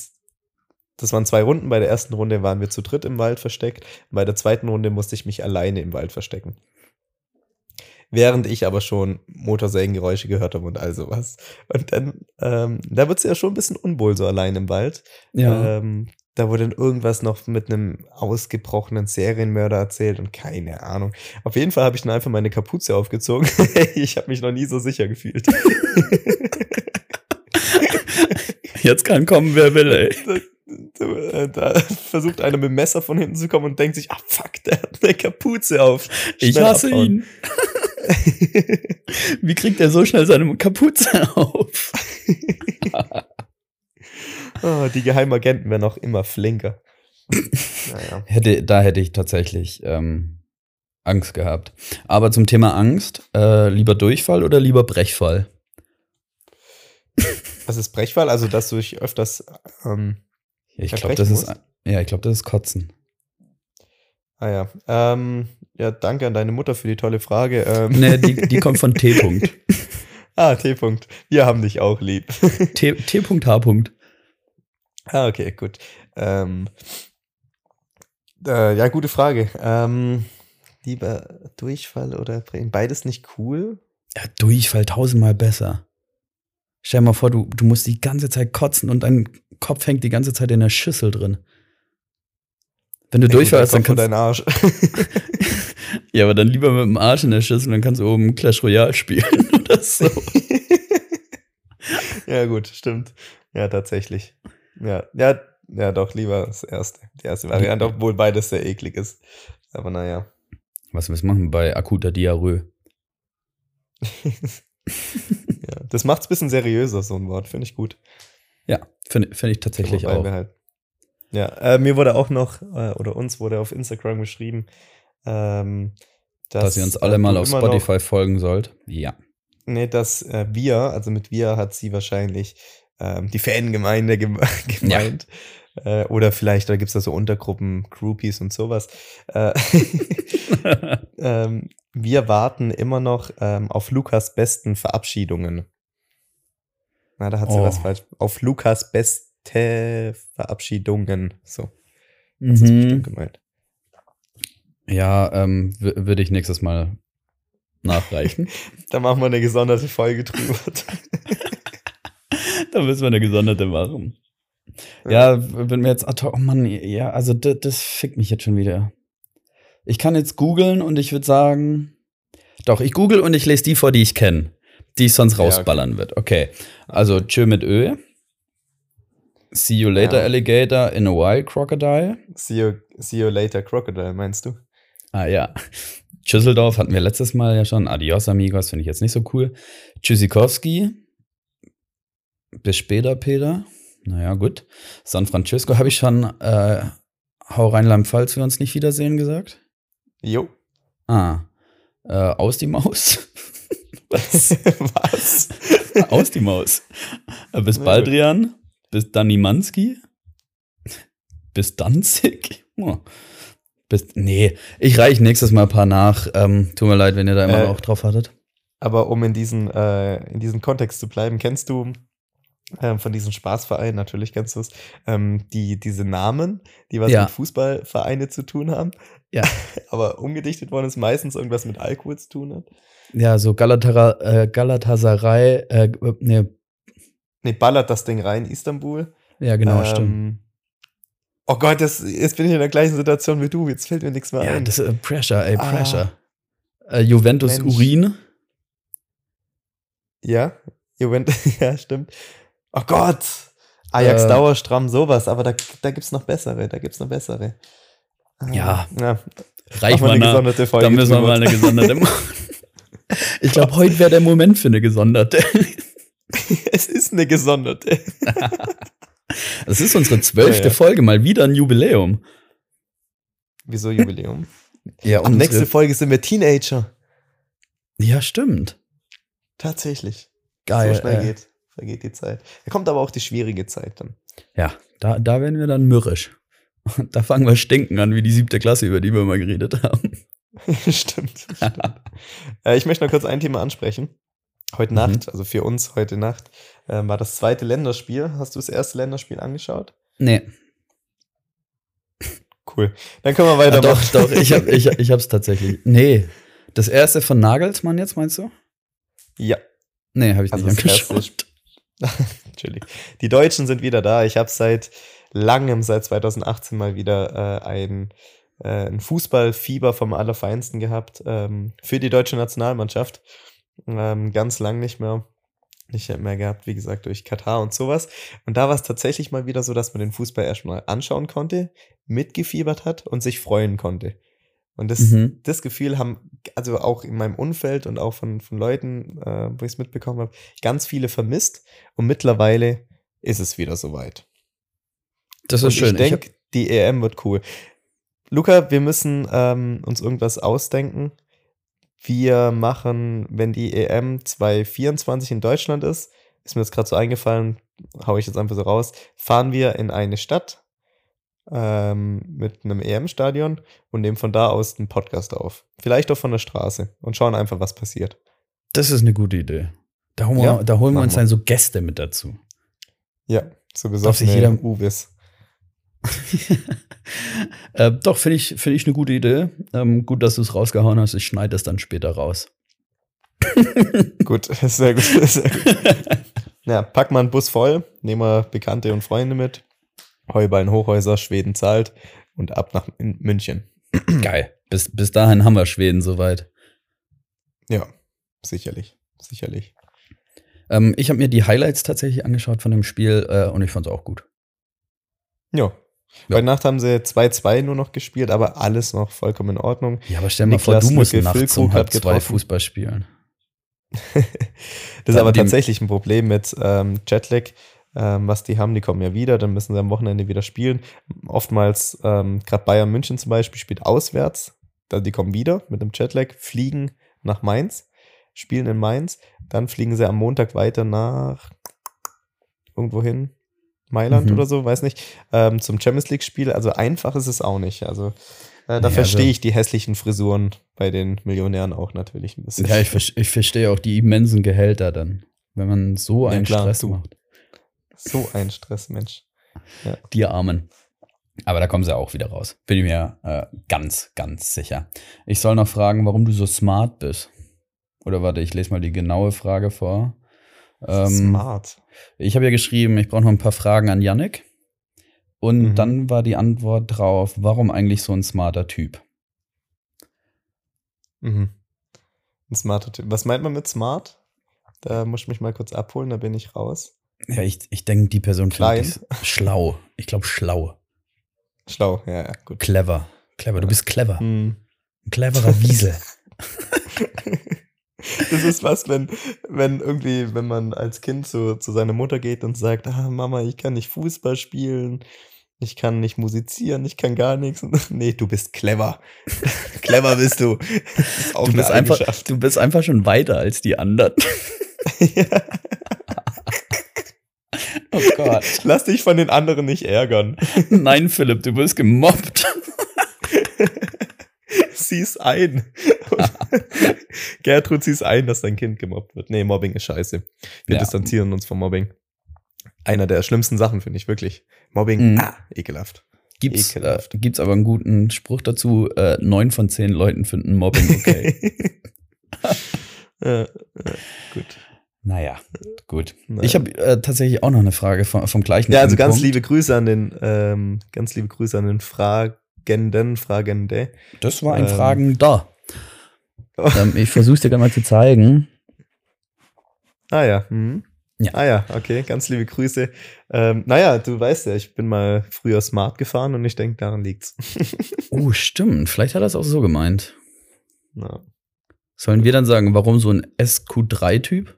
das waren zwei Runden. Bei der ersten Runde waren wir zu dritt im Wald versteckt. Bei der zweiten Runde musste ich mich alleine im Wald verstecken während ich aber schon Motorsägengeräusche gehört habe und all sowas. Und dann, ähm, da wird es ja schon ein bisschen unwohl so allein im Wald. Ja. Ähm, da wurde dann irgendwas noch mit einem ausgebrochenen Serienmörder erzählt und keine Ahnung. Auf jeden Fall habe ich dann einfach meine Kapuze aufgezogen. ich habe mich noch nie so sicher gefühlt. Jetzt kann kommen, wer will, ey. Da, da, da, versucht einer mit dem Messer von hinten zu kommen und denkt sich, ah fuck, der hat eine Kapuze auf. Schnell ich hasse abhauen. ihn. Wie kriegt er so schnell seine Kapuze auf? oh, die Geheimagenten werden auch immer flinker. naja. hätte, da hätte ich tatsächlich ähm, Angst gehabt. Aber zum Thema Angst, äh, lieber Durchfall oder lieber Brechfall? Was ist Brechfall? Also, dass du dich öfters. Ähm, ich glaube, das ist. Ja, ich glaube, das ist Kotzen. Ah ja. Ähm, ja, danke an deine Mutter für die tolle Frage. Ähm. Nee, die, die kommt von T. -Punkt. ah, T. -Punkt. Wir haben dich auch lieb. T. T. H. Ah, okay, gut. Ähm, äh, ja, gute Frage. Ähm, lieber Durchfall oder Beides nicht cool? Ja, Durchfall tausendmal besser. Stell dir mal vor, du, du musst die ganze Zeit kotzen und dein Kopf hängt die ganze Zeit in der Schüssel drin. Wenn du durchfällst, dann kannst du deinen Arsch. ja, aber dann lieber mit dem Arsch in der Schüssel, dann kannst du oben Clash Royale spielen oder so. ja, gut, stimmt. Ja, tatsächlich. Ja, ja, ja, doch, lieber das erste. Die erste Variante, obwohl beides sehr eklig ist. Aber naja. Was wir machen bei akuter Diarrhoe? ja, das macht es ein bisschen seriöser, so ein Wort. Finde ich gut. Ja, finde find ich tatsächlich auch. Halt ja, äh, mir wurde auch noch, äh, oder uns wurde auf Instagram geschrieben, ähm, dass, dass ihr uns alle mal auf Spotify noch, folgen sollt. Ja. Nee, dass äh, wir, also mit wir hat sie wahrscheinlich ähm, die Fangemeinde gem gemeint. Ja. Äh, oder vielleicht, da gibt es da so Untergruppen, Groupies und sowas. Äh, ähm, wir warten immer noch ähm, auf Lukas besten Verabschiedungen. Na, da hat sie oh. was falsch. Auf Lukas besten Verabschiedungen. So. Das mhm. ist gemeint. Ja, ähm, würde ich nächstes Mal nachreichen. da machen wir eine gesonderte Folge drüber. da müssen wir eine gesonderte machen. Ja, wenn wir jetzt, oh Mann, ja, also das, das fickt mich jetzt schon wieder. Ich kann jetzt googeln und ich würde sagen, doch, ich google und ich lese die vor, die ich kenne, die ich sonst rausballern ja, okay. wird. Okay, also Tschö mit Ö. See you later, ja. Alligator in a while, Crocodile. See you, see you later, Crocodile, meinst du? Ah ja. Schüsseldorf hatten wir letztes Mal ja schon. Adios, amigos, finde ich jetzt nicht so cool. Tschüssikowski. Bis später, Peter. Naja, gut. San Francisco habe ich schon äh, Hau Rheinland-Pfalz, wir uns nicht wiedersehen gesagt? Jo. Ah. Äh, aus die Maus. Was? Was? aus die Maus. Äh, bis Baldrian bis Danimanski, bis Danzig. Oh. Bis, nee, ich reiche nächstes Mal ein paar nach. Ähm, tut mir leid, wenn ihr da immer äh, auch drauf hattet. Aber um in diesen, äh, in diesen Kontext zu bleiben, kennst du ähm, von diesen Spaßvereinen, natürlich kennst du es, ähm, die, diese Namen, die was ja. mit Fußballvereine zu tun haben. Ja. Aber umgedichtet worden ist meistens irgendwas mit Alkohol zu tun hat. Ja, so Galatara, äh, Galatasaray, äh, nee, Nee, ballert das Ding rein, Istanbul. Ja, genau, ähm, stimmt. Oh Gott, das, jetzt bin ich in der gleichen Situation wie du, jetzt fällt mir nichts mehr ja, ein. Das ist äh, Pressure, ey, ah. Pressure. Ah, äh, Juventus Mensch. Urin. Ja, Juventus, ja, stimmt. Oh Gott! Ajax äh, Dauerstramm, sowas, aber da, da gibt's noch bessere, da gibt's noch bessere. Ah, ja. ja. Reich mal eine gesonderte Folge. Da müssen wir mal eine gesonderte. Ich glaube, heute wäre der Moment für eine gesonderte. es ist eine gesonderte. Das ist unsere zwölfte ja, ja. Folge, mal wieder ein Jubiläum. Wieso Jubiläum? ja, und nächste Folge sind wir Teenager. Ja, stimmt. Tatsächlich. Geil. So schnell äh. geht, vergeht die Zeit. Da kommt aber auch die schwierige Zeit dann. Ja, da, da werden wir dann mürrisch. Und da fangen wir stinken an, wie die siebte Klasse, über die wir mal geredet haben. stimmt. stimmt. äh, ich möchte noch kurz ein Thema ansprechen. Heute Nacht, mhm. also für uns heute Nacht, äh, war das zweite Länderspiel. Hast du das erste Länderspiel angeschaut? Nee. Cool. Dann können wir weitermachen. Ah, doch, doch, ich, hab, ich, ich hab's tatsächlich. Nee. Das erste von Nagelsmann jetzt, meinst du? Ja. Nee, habe ich also nicht angeschaut. Entschuldigung. Die Deutschen sind wieder da. Ich habe seit langem, seit 2018 mal wieder äh, ein, äh, ein Fußballfieber vom Allerfeinsten gehabt ähm, für die deutsche Nationalmannschaft. Ähm, ganz lang nicht mehr. Nicht mehr gehabt, wie gesagt, durch Katar und sowas. Und da war es tatsächlich mal wieder so, dass man den Fußball erstmal anschauen konnte, mitgefiebert hat und sich freuen konnte. Und das, mhm. das Gefühl haben, also auch in meinem Umfeld und auch von, von Leuten, äh, wo ich es mitbekommen habe, ganz viele vermisst. Und mittlerweile ist es wieder soweit. Das ist und schön. Ich denke, die EM wird cool. Luca, wir müssen ähm, uns irgendwas ausdenken. Wir machen, wenn die EM 2024 in Deutschland ist, ist mir jetzt gerade so eingefallen, haue ich jetzt einfach so raus, fahren wir in eine Stadt ähm, mit einem EM-Stadion und nehmen von da aus einen Podcast auf. Vielleicht auch von der Straße und schauen einfach, was passiert. Das ist eine gute Idee. Da holen wir, ja, da holen wir uns dann so Gäste mit dazu. Ja, so besoffene jeder Uwis. äh, doch, finde ich, find ich eine gute Idee. Ähm, gut, dass du es rausgehauen hast. Ich schneide das dann später raus. gut, sehr gut, sehr gut. Ja, pack mal einen Bus voll, nehmen wir Bekannte und Freunde mit. Heuballen Hochhäuser, Schweden zahlt und ab nach München. Geil. Bis, bis dahin haben wir Schweden soweit. Ja, sicherlich. Sicherlich. Ähm, ich habe mir die Highlights tatsächlich angeschaut von dem Spiel äh, und ich fand es auch gut. Ja, ja. Heute Nacht haben sie 2-2 nur noch gespielt, aber alles noch vollkommen in Ordnung. Ja, aber stell dir mal vor, du musst Lücke, nachts um halb zwei Fußball spielen. das ist aber tatsächlich ein Problem mit ähm, Jetlag, ähm, was die haben. Die kommen ja wieder, dann müssen sie am Wochenende wieder spielen. Oftmals, ähm, gerade Bayern München zum Beispiel, spielt auswärts. Dann die kommen wieder mit dem Jetlag, fliegen nach Mainz, spielen in Mainz. Dann fliegen sie am Montag weiter nach irgendwo hin, Mailand mhm. oder so, weiß nicht, ähm, zum Champions League-Spiel. Also einfach ist es auch nicht. Also äh, da naja, verstehe also, ich die hässlichen Frisuren bei den Millionären auch natürlich ein bisschen. Ja, ich, ich verstehe auch die immensen Gehälter dann, wenn man so einen ja, klar, Stress du. macht. So ein Stress, Mensch. Ja. Die Armen. Aber da kommen sie auch wieder raus. Bin ich mir äh, ganz, ganz sicher. Ich soll noch fragen, warum du so smart bist. Oder warte, ich lese mal die genaue Frage vor. Ähm, smart. Ich habe ja geschrieben, ich brauche noch ein paar Fragen an Yannick. Und mhm. dann war die Antwort drauf, warum eigentlich so ein smarter Typ? Mhm. Ein smarter Typ. Was meint man mit smart? Da muss ich mich mal kurz abholen, da bin ich raus. Ja, ich, ich denke, die Person Klein. schlau. Ich glaube, schlau. Schlau, ja, ja, gut. Clever. Clever, du bist clever. Hm. Ein cleverer Wiesel. Das ist was, wenn, wenn irgendwie, wenn man als Kind so zu seiner Mutter geht und sagt, ah, Mama, ich kann nicht Fußball spielen, ich kann nicht musizieren, ich kann gar nichts. Nee, du bist clever. clever bist du. du, bist einfach, du bist einfach schon weiter als die anderen. ja. Oh Gott. Lass dich von den anderen nicht ärgern. Nein, Philipp, du wirst gemobbt. Sieh's ein. Gertrud, sieh's ein, dass dein Kind gemobbt wird. Nee, Mobbing ist scheiße. Wir ja. distanzieren uns vom Mobbing. Einer der schlimmsten Sachen, finde ich wirklich. Mobbing, mhm. ah, ekelhaft. Gibt's, ekelhaft. Äh, gibt's aber einen guten Spruch dazu, äh, neun von zehn Leuten finden Mobbing okay. ja, ja, gut. Naja, gut. Naja. Ich habe äh, tatsächlich auch noch eine Frage vom, vom gleichen. Ja, also ganz Punkt. liebe Grüße an den, ähm, ganz liebe Grüße an den Fragenden, Fragende. Das war ein ähm, Fragender. ähm, ich versuche es dir gerne mal zu zeigen. Ah ja. Mhm. ja. Ah ja, okay, ganz liebe Grüße. Ähm, naja, du weißt ja, ich bin mal früher smart gefahren und ich denke, daran liegt's. oh, stimmt. Vielleicht hat er es auch so gemeint. Na. Sollen wir dann sagen, warum so ein SQ3-Typ?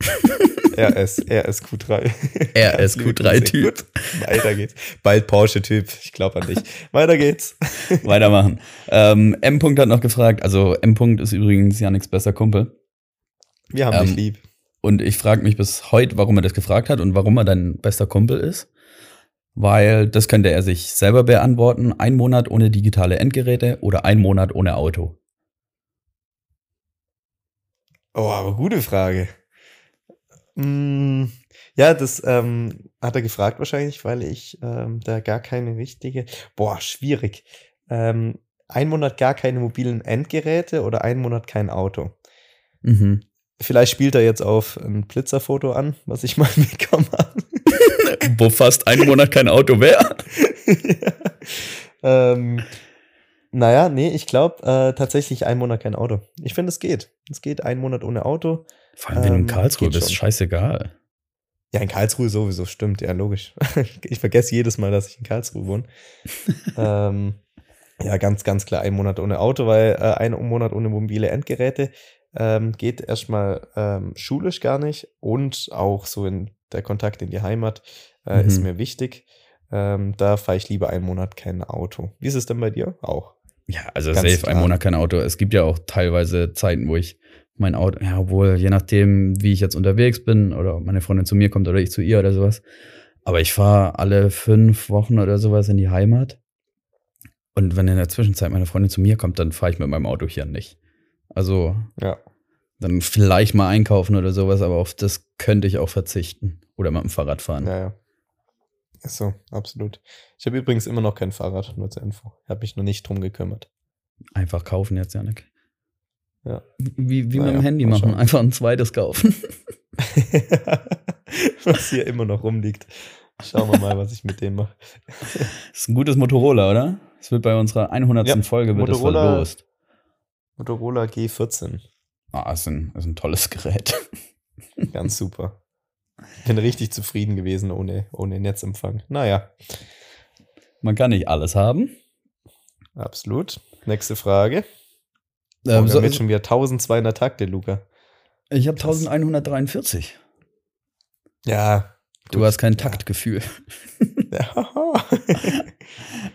RS, RSQ3. RSQ3-Typ. Weiter geht's. Bald Porsche-Typ. Ich glaube an dich. Weiter geht's. Weitermachen. Ähm, M. -Punkt hat noch gefragt, also M. -Punkt ist übrigens Janiks bester Kumpel. Wir haben Ähm, dich lieb. Und ich frage mich bis heute, warum er das gefragt hat und warum er dein bester Kumpel ist. Weil das könnte er sich selber beantworten. Ein Monat ohne digitale Endgeräte oder ein Monat ohne Auto. Oh, aber gute Frage. Mm, ja, das ähm, hat er gefragt wahrscheinlich, weil ich ähm, da gar keine richtige. Boah, schwierig. Ähm, ein Monat gar keine mobilen Endgeräte oder ein Monat kein Auto. Mhm. Vielleicht spielt er jetzt auf ein Blitzerfoto an, was ich mal bekommen habe. Wo fast ein Monat kein Auto wäre. ja. ähm, naja, nee, ich glaube äh, tatsächlich ein Monat kein Auto. Ich finde, es geht. Es geht ein Monat ohne Auto. Vor allem, wenn du in Ähm, Karlsruhe bist, schon. scheißegal. Ja, in Karlsruhe sowieso, stimmt, ja, logisch. ich vergesse jedes Mal, dass ich in Karlsruhe wohne. ähm, ja, ganz, ganz klar, ein Monat ohne Auto, weil äh, ein Monat ohne mobile Endgeräte ähm, geht erstmal ähm, schulisch gar nicht und auch so in der Kontakt in die Heimat äh, ist Mhm. mir wichtig. Ähm, da fahre ich lieber einen Monat kein Auto. Wie ist es denn bei dir? Auch. Ja, also Ganz safe, ein klar. Monat kein Auto. Es gibt ja auch teilweise Zeiten, wo ich mein Auto, ja, obwohl, je nachdem, wie ich jetzt unterwegs bin oder ob meine Freundin zu mir kommt oder ich zu ihr oder sowas. Aber ich fahre alle fünf Wochen oder sowas in die Heimat. Und wenn in der Zwischenzeit meine Freundin zu mir kommt, dann fahre ich mit meinem Auto hier nicht. Also Ja. dann vielleicht mal einkaufen oder sowas, aber auf das könnte ich auch verzichten. Oder mit dem Fahrrad fahren. Ja, ja. Ist so, absolut. Ich habe übrigens immer noch kein Fahrrad, nur zur Info. Habe mich noch nicht drum gekümmert. Einfach kaufen jetzt, Janik. Ja. Wie, wie mit dem Handy machen. Einfach ein zweites kaufen. was hier immer noch rumliegt. Schauen wir mal, was ich mit dem mache. Das ist ein gutes Motorola, oder? Es wird bei unserer 100. Ja, Folge wird es Motorola- verlost. Motorola G14. Ah, ist ein, ist ein tolles Gerät. Ganz super. Bin richtig zufrieden gewesen ohne, ohne Netzempfang. Naja, Man kann nicht alles haben. absolut. Nächste Frage. Oh, Ähm, wir so, haben jetzt schon wieder 1200 Takte, Luca. ich habe krass. 1143. Ja. Du gut. hast kein Taktgefühl. Ja.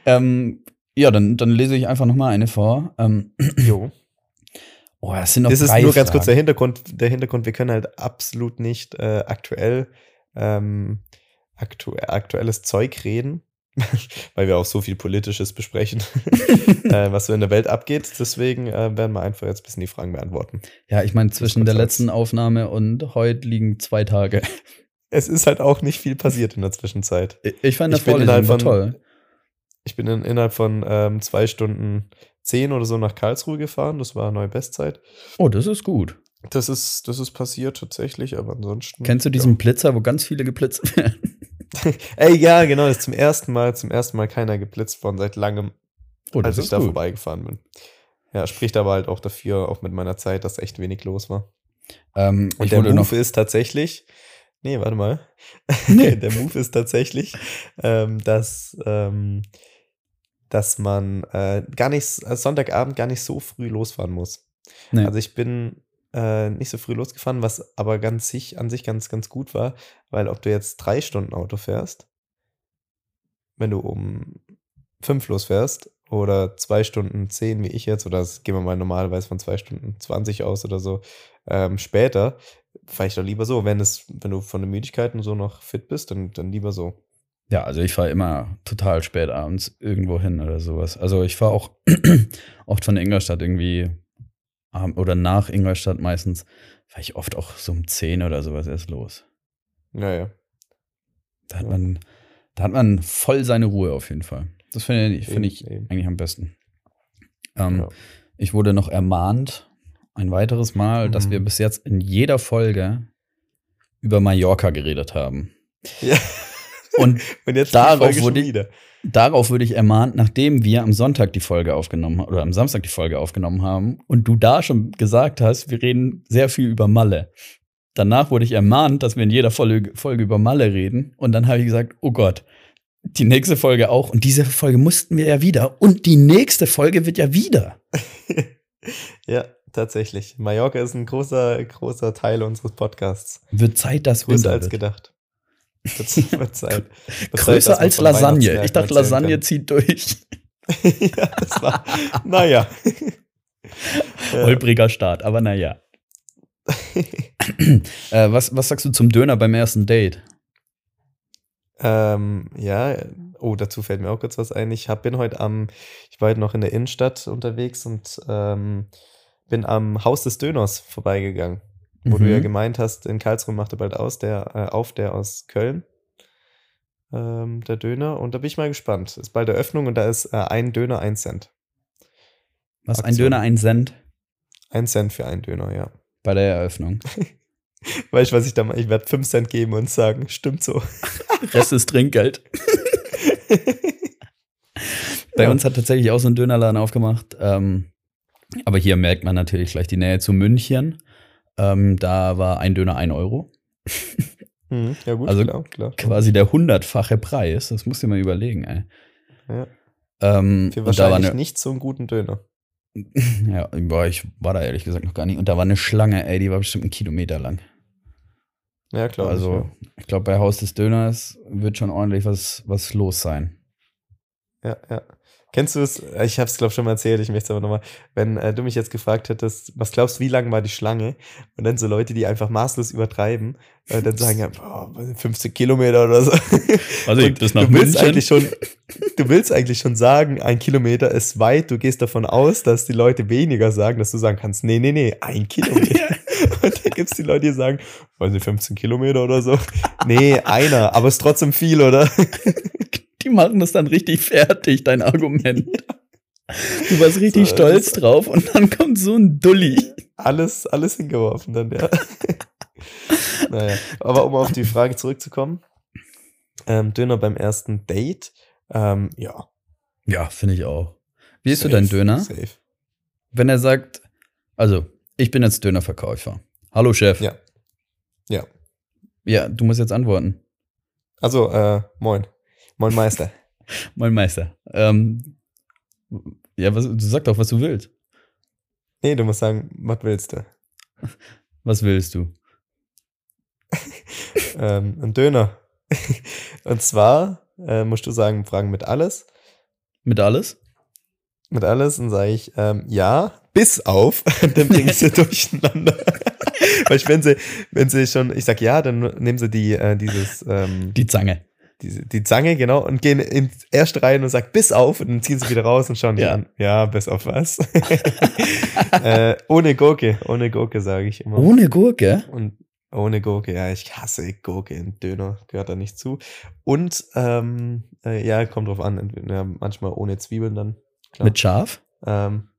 ähm, ja, dann, dann lese ich einfach noch mal eine vor. Ähm, jo. oh, das sind noch Das ist nur ganz kurz der. Hintergrund. Der Hintergrund, wir können halt absolut nicht äh, aktuell ähm, aktu aktuelles Zeug reden, weil wir auch so viel Politisches besprechen, äh, was so in der Welt abgeht. Deswegen äh, werden wir einfach jetzt ein bisschen die Fragen beantworten. Ja, ich meine, zwischen der letzten Aufnahme und heute liegen zwei Tage. Es ist halt auch nicht viel passiert in der Zwischenzeit. Ich- fand das Vorlesung von- toll. Ich bin in, innerhalb von ähm, zwei Stunden zehn oder so nach Karlsruhe gefahren. Das war neue Bestzeit. Oh, das ist gut. Das ist, das ist passiert tatsächlich, aber ansonsten. Kennst du diesen Blitzer, wo ganz viele geblitzt werden? Ey, ja, genau, das ist zum ersten Mal, zum ersten Mal keiner geblitzt worden seit langem, Oh, als ich da vorbeigefahren bin. Ja, spricht aber halt auch dafür, auch mit meiner Zeit, dass echt wenig los war. Ähm, Und der Move ist tatsächlich, nee, warte mal. Nee. der Move ist tatsächlich, ähm, dass, ähm, dass man äh, gar nicht, Sonntagabend gar nicht so früh losfahren muss. Nee. Also ich bin äh, nicht so früh losgefahren, was aber ganz sich, an sich ganz, ganz gut war, weil ob du jetzt drei Stunden Auto fährst, wenn du um fünf losfährst oder zwei Stunden zehn wie ich jetzt, oder das gehen wir mal normalerweise von zwei Stunden 20 aus oder so, ähm, später, fahre ich doch lieber so. Wenn es, wenn du von der Müdigkeit und so noch fit bist, dann, dann lieber so. Ja, also ich fahre immer total spät abends irgendwo hin oder sowas. Also ich fahre auch oft von Ingolstadt irgendwie oder nach Ingolstadt meistens, fahre ich oft auch so um 10 oder sowas erst los. Naja. Da hat Ja. man, da hat man voll seine Ruhe auf jeden Fall. Das finde ich, finde Eben, ich eben. eigentlich am besten. Ähm, Ja. Ich wurde noch ermahnt, ein weiteres Mal, dass Mhm. wir bis jetzt in jeder Folge über Mallorca geredet haben. Ja. Und Und jetzt Darauf wurde. Darauf würde ich ermahnt, nachdem wir am Sonntag die Folge aufgenommen haben oder am Samstag die Folge aufgenommen haben und du da schon gesagt hast, wir reden sehr viel über Malle. Danach wurde ich ermahnt, dass wir in jeder Folge, Folge über Malle reden und dann habe ich gesagt, oh Gott, die nächste Folge auch und diese Folge mussten wir ja wieder und die nächste Folge wird ja wieder. Ja, tatsächlich. Mallorca ist ein großer, großer Teil unseres Podcasts. Wird Zeit, dass Größer als wird. gedacht. Wird, wird Zeit. Zeit, Größer man als Lasagne. Ich dachte, Lasagne zieht durch. kann. ja, das war, naja. Ja. Holpriger Start, aber naja. Äh, was, was sagst du zum Döner beim ersten Date? Ähm, ja, oh, dazu fällt mir auch kurz was ein. Ich hab, bin heute am, ich war heute noch in der Innenstadt unterwegs und ähm, bin am Haus des Döners vorbeigegangen, wo du Mhm. ja gemeint hast, in Karlsruhe macht er bald aus, der, äh, auf, der aus Köln, ähm, der Döner. Und da bin ich mal gespannt. Ist bald Eröffnung und da ist äh, ein Döner ein Cent. Was, ein Aktion. Döner, ein Cent Ein Cent für einen Döner, ja. bei der Eröffnung. Weißt du, was ich da mache? Ich werde 5 Cent geben und sagen, stimmt so. Rest ist Trinkgeld. Bei Ja. uns hat tatsächlich auch so ein Dönerladen aufgemacht. Ähm, aber hier merkt man natürlich gleich die Nähe zu München. Ähm, da war ein Döner ein Euro. Mhm, ja, gut, Also klar, klar. Quasi der hundertfache Preis. Das musst du dir mal überlegen, ey. Ja. Ähm, Für wahrscheinlich eine, nicht so einen guten Döner. ja, boah, ich war da ehrlich gesagt noch gar nicht. Und da war eine Schlange, ey, die war bestimmt einen Kilometer lang. Ja, klar. also, ich glaube, bei Haus des Döners wird schon ordentlich was, was los sein. Ja, ja. Kennst du es? Ich habe es, glaube ich, schon mal erzählt, ich möchte es aber nochmal. Wenn äh, du mich jetzt gefragt hättest, was glaubst du, wie lang war die Schlange? Und dann so Leute, die einfach maßlos übertreiben, äh, dann sagen ja, boah, 15 Kilometer oder so. Also, Und bis nach du willst München? eigentlich schon, du willst eigentlich schon sagen, ein Kilometer ist weit. Du gehst davon aus, dass die Leute weniger sagen, dass du sagen kannst, nee, nee, nee, ein Kilometer. Und dann gibt's die Leute, die sagen, weiß nicht, 15 Kilometer oder so. Nee, einer, aber ist trotzdem viel, oder? Die machen das dann richtig fertig, dein Argument. Du warst richtig So, stolz drauf und dann kommt so ein Dulli. alles, alles hingeworfen dann, ja. naja, aber um auf die Frage zurückzukommen, ähm, Döner beim ersten Date, ähm, ja. Ja, finde ich auch. Wie isst du deinen Döner? Safe. Wenn er sagt, also, ich bin jetzt Dönerverkäufer. Hallo Chef. Ja. Ja. Ja, du musst jetzt antworten. Also, äh, moin. Moin Meister. Mein Meister. Ähm, ja, was, du sag doch, was du willst. Nee, du musst sagen, was willst du? Was willst du? ähm, ein Döner. Und zwar äh, musst du sagen, fragen mit alles. Mit alles? Mit alles und sage ich, ähm, ja, bis auf, dann bringe ich sie durcheinander. Weil ich, wenn sie, wenn sie schon, ich sag ja, dann nehmen sie die, äh, dieses, ähm, Die Zange. Diese, die Zange, genau, und gehen ins erste rein und sagen bis auf und dann ziehen sie wieder raus und schauen die Ja. an. Ja, bis auf was? äh, ohne Gurke, ohne Gurke sage ich immer. Ohne Gurke? Und ohne Gurke, ja, ich hasse Gurke in Döner, gehört da nicht zu. Und ähm, äh, ja, kommt drauf an, ja, manchmal ohne Zwiebeln dann. Klar. Mit Schaf? Ähm,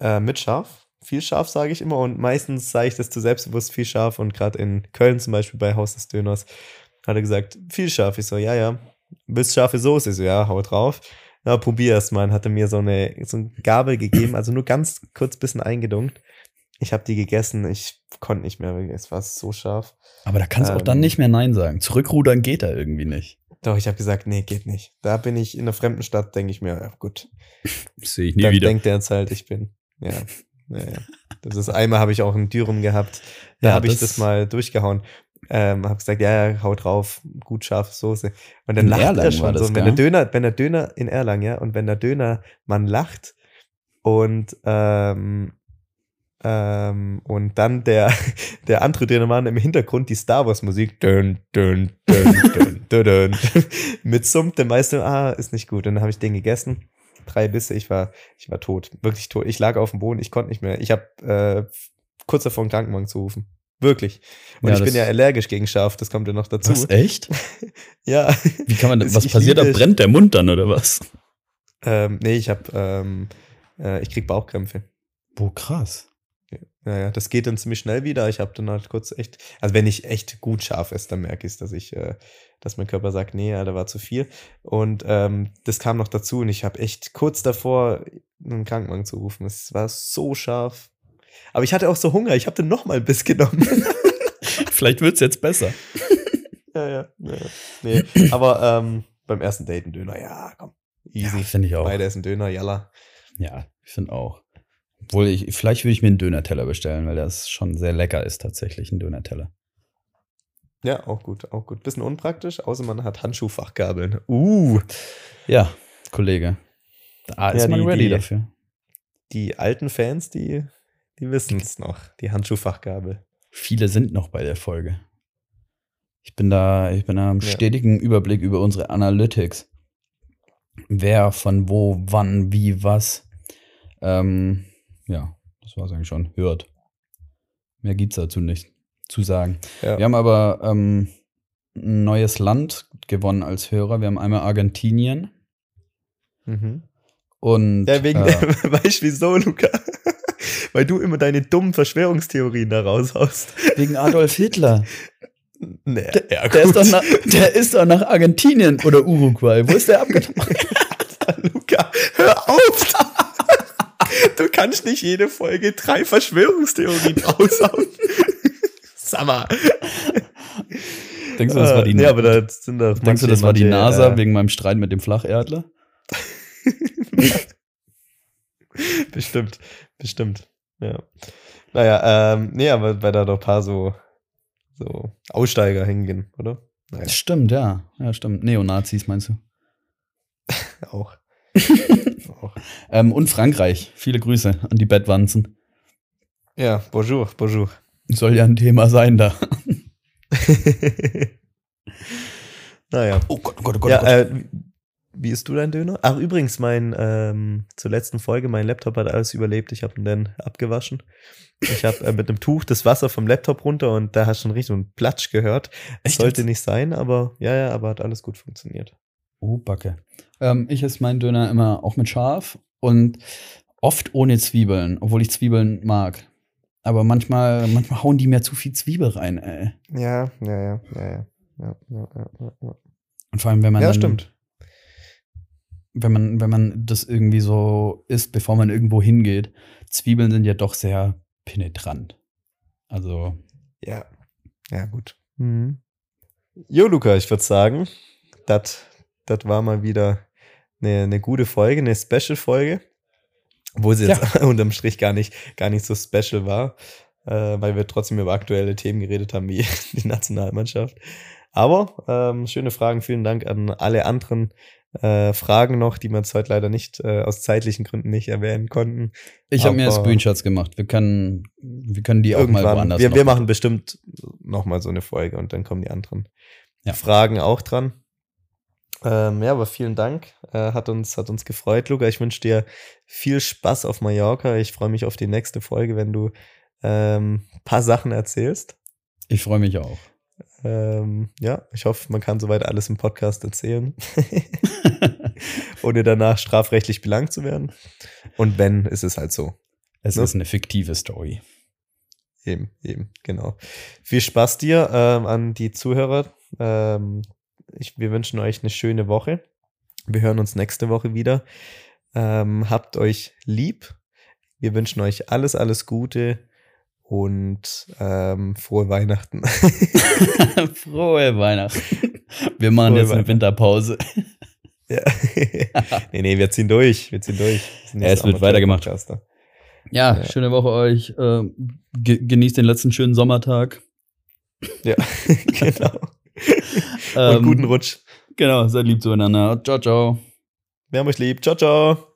äh, mit Schaf. Viel Schaf sage ich immer und meistens sage ich das zu selbstbewusst viel Schaf und gerade in Köln zum Beispiel bei Haus des Döners hat er gesagt, viel Schaf. Ich so, ja, ja. Willst scharfe Soße? Ich so, ja, hau drauf. Ja, probier erst mal. Und hat er mir so eine, so eine Gabel gegeben, also nur ganz kurz bisschen eingedunkt. Ich habe die gegessen, ich konnte nicht mehr, es war so scharf. Aber da kannst du auch Ähm. dann nicht mehr Nein sagen. Zurückrudern geht da irgendwie nicht. Doch, ich habe gesagt, nee, geht nicht. Da bin ich in einer fremden Stadt, denke ich mir, ja, gut. Sehe ich nie dann wieder. denkt er jetzt halt, ich bin. Ja. ja, ja. Das ist einmal habe ich auch einen Dürum gehabt. Da Ja, habe ich das mal durchgehauen. Ähm, habe gesagt, ja, ja, hau drauf, gut scharfe Soße. Und dann In lacht Erlangen er schon das, so. Wenn der Döner, wenn der Döner in Erlangen, ja, und wenn der Döner man lacht und ähm, ähm, und dann der, der andere Dönermann im Hintergrund die Star Wars Musik dün, dün, dün, mit summt, der meiste, ah, ist nicht gut. Und dann habe ich den gegessen. Drei Bisse, ich war, ich war tot, wirklich tot. Ich lag auf dem Boden, ich konnte nicht mehr. Ich habe äh, kurz davor einen Krankenwagen zu rufen. Wirklich. Und Ja, ich bin ja allergisch gegen Schaf, das kommt ja noch dazu. Was, echt? Ja. Wie kann man, Ich was passiert da? Brennt der Mund dann oder was? ähm, nee, ich habe, ähm, äh, ich krieg Bauchkrämpfe. Boah, krass. Ja, ja, das geht dann ziemlich schnell wieder. Ich habe dann halt kurz echt, also wenn ich echt gut scharf esse, dann merke ich dass ich, äh, dass mein Körper sagt, nee, ja, da war zu viel. Und ähm, das kam noch dazu und ich habe echt kurz davor einen Krankenwagen zu rufen. Es war so scharf. Aber ich hatte auch so Hunger. Ich habe dann noch mal ein Biss genommen. Vielleicht wird's jetzt besser. ja, ja, ja. ja. Nee, aber ähm, beim ersten Date ein Döner, ja, komm. Easy. Ja, finde ich auch. Beide essen Döner, jalla. Ja, ich finde auch. Obwohl ich, vielleicht würde ich mir einen Döner-Teller bestellen, weil das schon sehr lecker ist, tatsächlich, ein Döner-Teller. Ja, auch gut, auch gut. Bisschen unpraktisch, außer man hat Handschuhfachgabeln. Uh. Ja, Kollege. Da ist Ja, man die- ready die- dafür. Die alten Fans, die, die wissen es noch, die Handschuhfachgabel. Viele sind noch bei der Folge. Ich bin da, ich bin da im Ja. stetigen Überblick über unsere Analytics. Wer von wo, wann, wie, was. Ähm, ja, das war's eigentlich schon. Hört. Mehr gibt's dazu nicht zu sagen. Ja. Wir haben aber ähm, ein neues Land gewonnen als Hörer. Wir haben einmal Argentinien Mhm. und Ja, wegen, äh, weißt du wieso, Luca? Weil du immer deine dummen Verschwörungstheorien da raushaust. wegen Adolf Hitler. Nee, ja, Der ist, doch nach, der ist doch nach Argentinien oder Uruguay. Wo ist der abgetaucht? Luca, hör auf! Du kannst nicht jede Folge drei Verschwörungstheorien raushauen. Mal. Denkst du, das war die, Äh, nee, aber da doch denkst du, das war die NASA äh, wegen meinem Streit mit dem Flacherdler? bestimmt, bestimmt. Ja. Naja, ähm, nee, aber weil da doch ein paar so, so Aussteiger hingehen, oder? Naja, Stimmt, ja. Ja, stimmt. Neonazis meinst du? auch. auch. Ähm, und Frankreich. Viele Grüße an die Bettwanzen. Ja, bonjour, bonjour. Soll ja ein Thema sein da. naja. Oh Gott, oh Gott, oh Gott. Ja, oh Gott. äh, wie isst du dein Döner? Ach, übrigens, mein, ähm, zur letzten Folge, mein Laptop hat alles überlebt. Ich habe ihn dann abgewaschen. Ich habe äh, mit einem Tuch das Wasser vom Laptop runter und da hast du schon richtig einen Platsch gehört. Echt Sollte nicht sein, aber ja, ja, aber hat alles gut funktioniert. Oh, Backe. Ähm, ich esse meinen Döner immer auch mit Schaf und oft ohne Zwiebeln, obwohl ich Zwiebeln mag. Aber manchmal, manchmal hauen die mir zu viel Zwiebel rein, ey. Ja, ja, ja, ja, ja. Ja, ja, ja, ja, ja. Und vor allem, wenn man ja dann, stimmt. Wenn man, wenn man das irgendwie so isst, bevor man irgendwo hingeht. Zwiebeln sind ja doch sehr penetrant. Also, Ja, ja, gut. Mhm. Jo, Luca, ich würde sagen, das war mal wieder eine, eine gute Folge, eine Special-Folge, wo sie jetzt unterm Strich gar nicht, gar nicht so special war, äh, weil wir trotzdem über aktuelle Themen geredet haben, wie die Nationalmannschaft. Aber ähm, schöne Fragen, vielen Dank an alle anderen äh, Fragen noch, die wir jetzt heute leider nicht äh, aus zeitlichen Gründen nicht erwähnen konnten. ich habe mir Screenshots gemacht. Wir können, wir können die auch mal woanders Wir, wir machen bestimmt noch mal so eine Folge und dann kommen die anderen Ja. Fragen auch dran. Ähm, ja, aber vielen Dank. Äh, hat, uns, hat uns gefreut, Luca. Ich wünsche dir viel Spaß auf Mallorca. Ich freue mich auf die nächste Folge, wenn du ähm, paar Sachen erzählst. Ich freue mich auch. Ähm, ja, ich hoffe, man kann soweit alles im Podcast erzählen, ohne danach strafrechtlich belangt zu werden. Und wenn, ist es halt so. es Ne? ist eine fiktive Story. Eben, eben, genau. Viel Spaß dir ähm, an die Zuhörer. Ähm, ich, wir wünschen euch eine schöne Woche. Wir hören uns nächste Woche wieder. Ähm, habt euch lieb. Wir wünschen euch alles, alles Gute und ähm, frohe Weihnachten. Frohe Weihnachten. Wir machen Frohe jetzt eine. Winterpause. ja. nee, nee, wir ziehen durch. Wir ziehen durch. Wir Ja, es wird weitergemacht. Podcaster. Ja, Ja. schöne Woche euch. Ähm, ge genießt den letzten schönen Sommertag. Ja, genau. Ähm, und guten Rutsch. Genau, seid lieb zueinander. Ciao, ciao. Wir haben euch lieb. Ciao, ciao.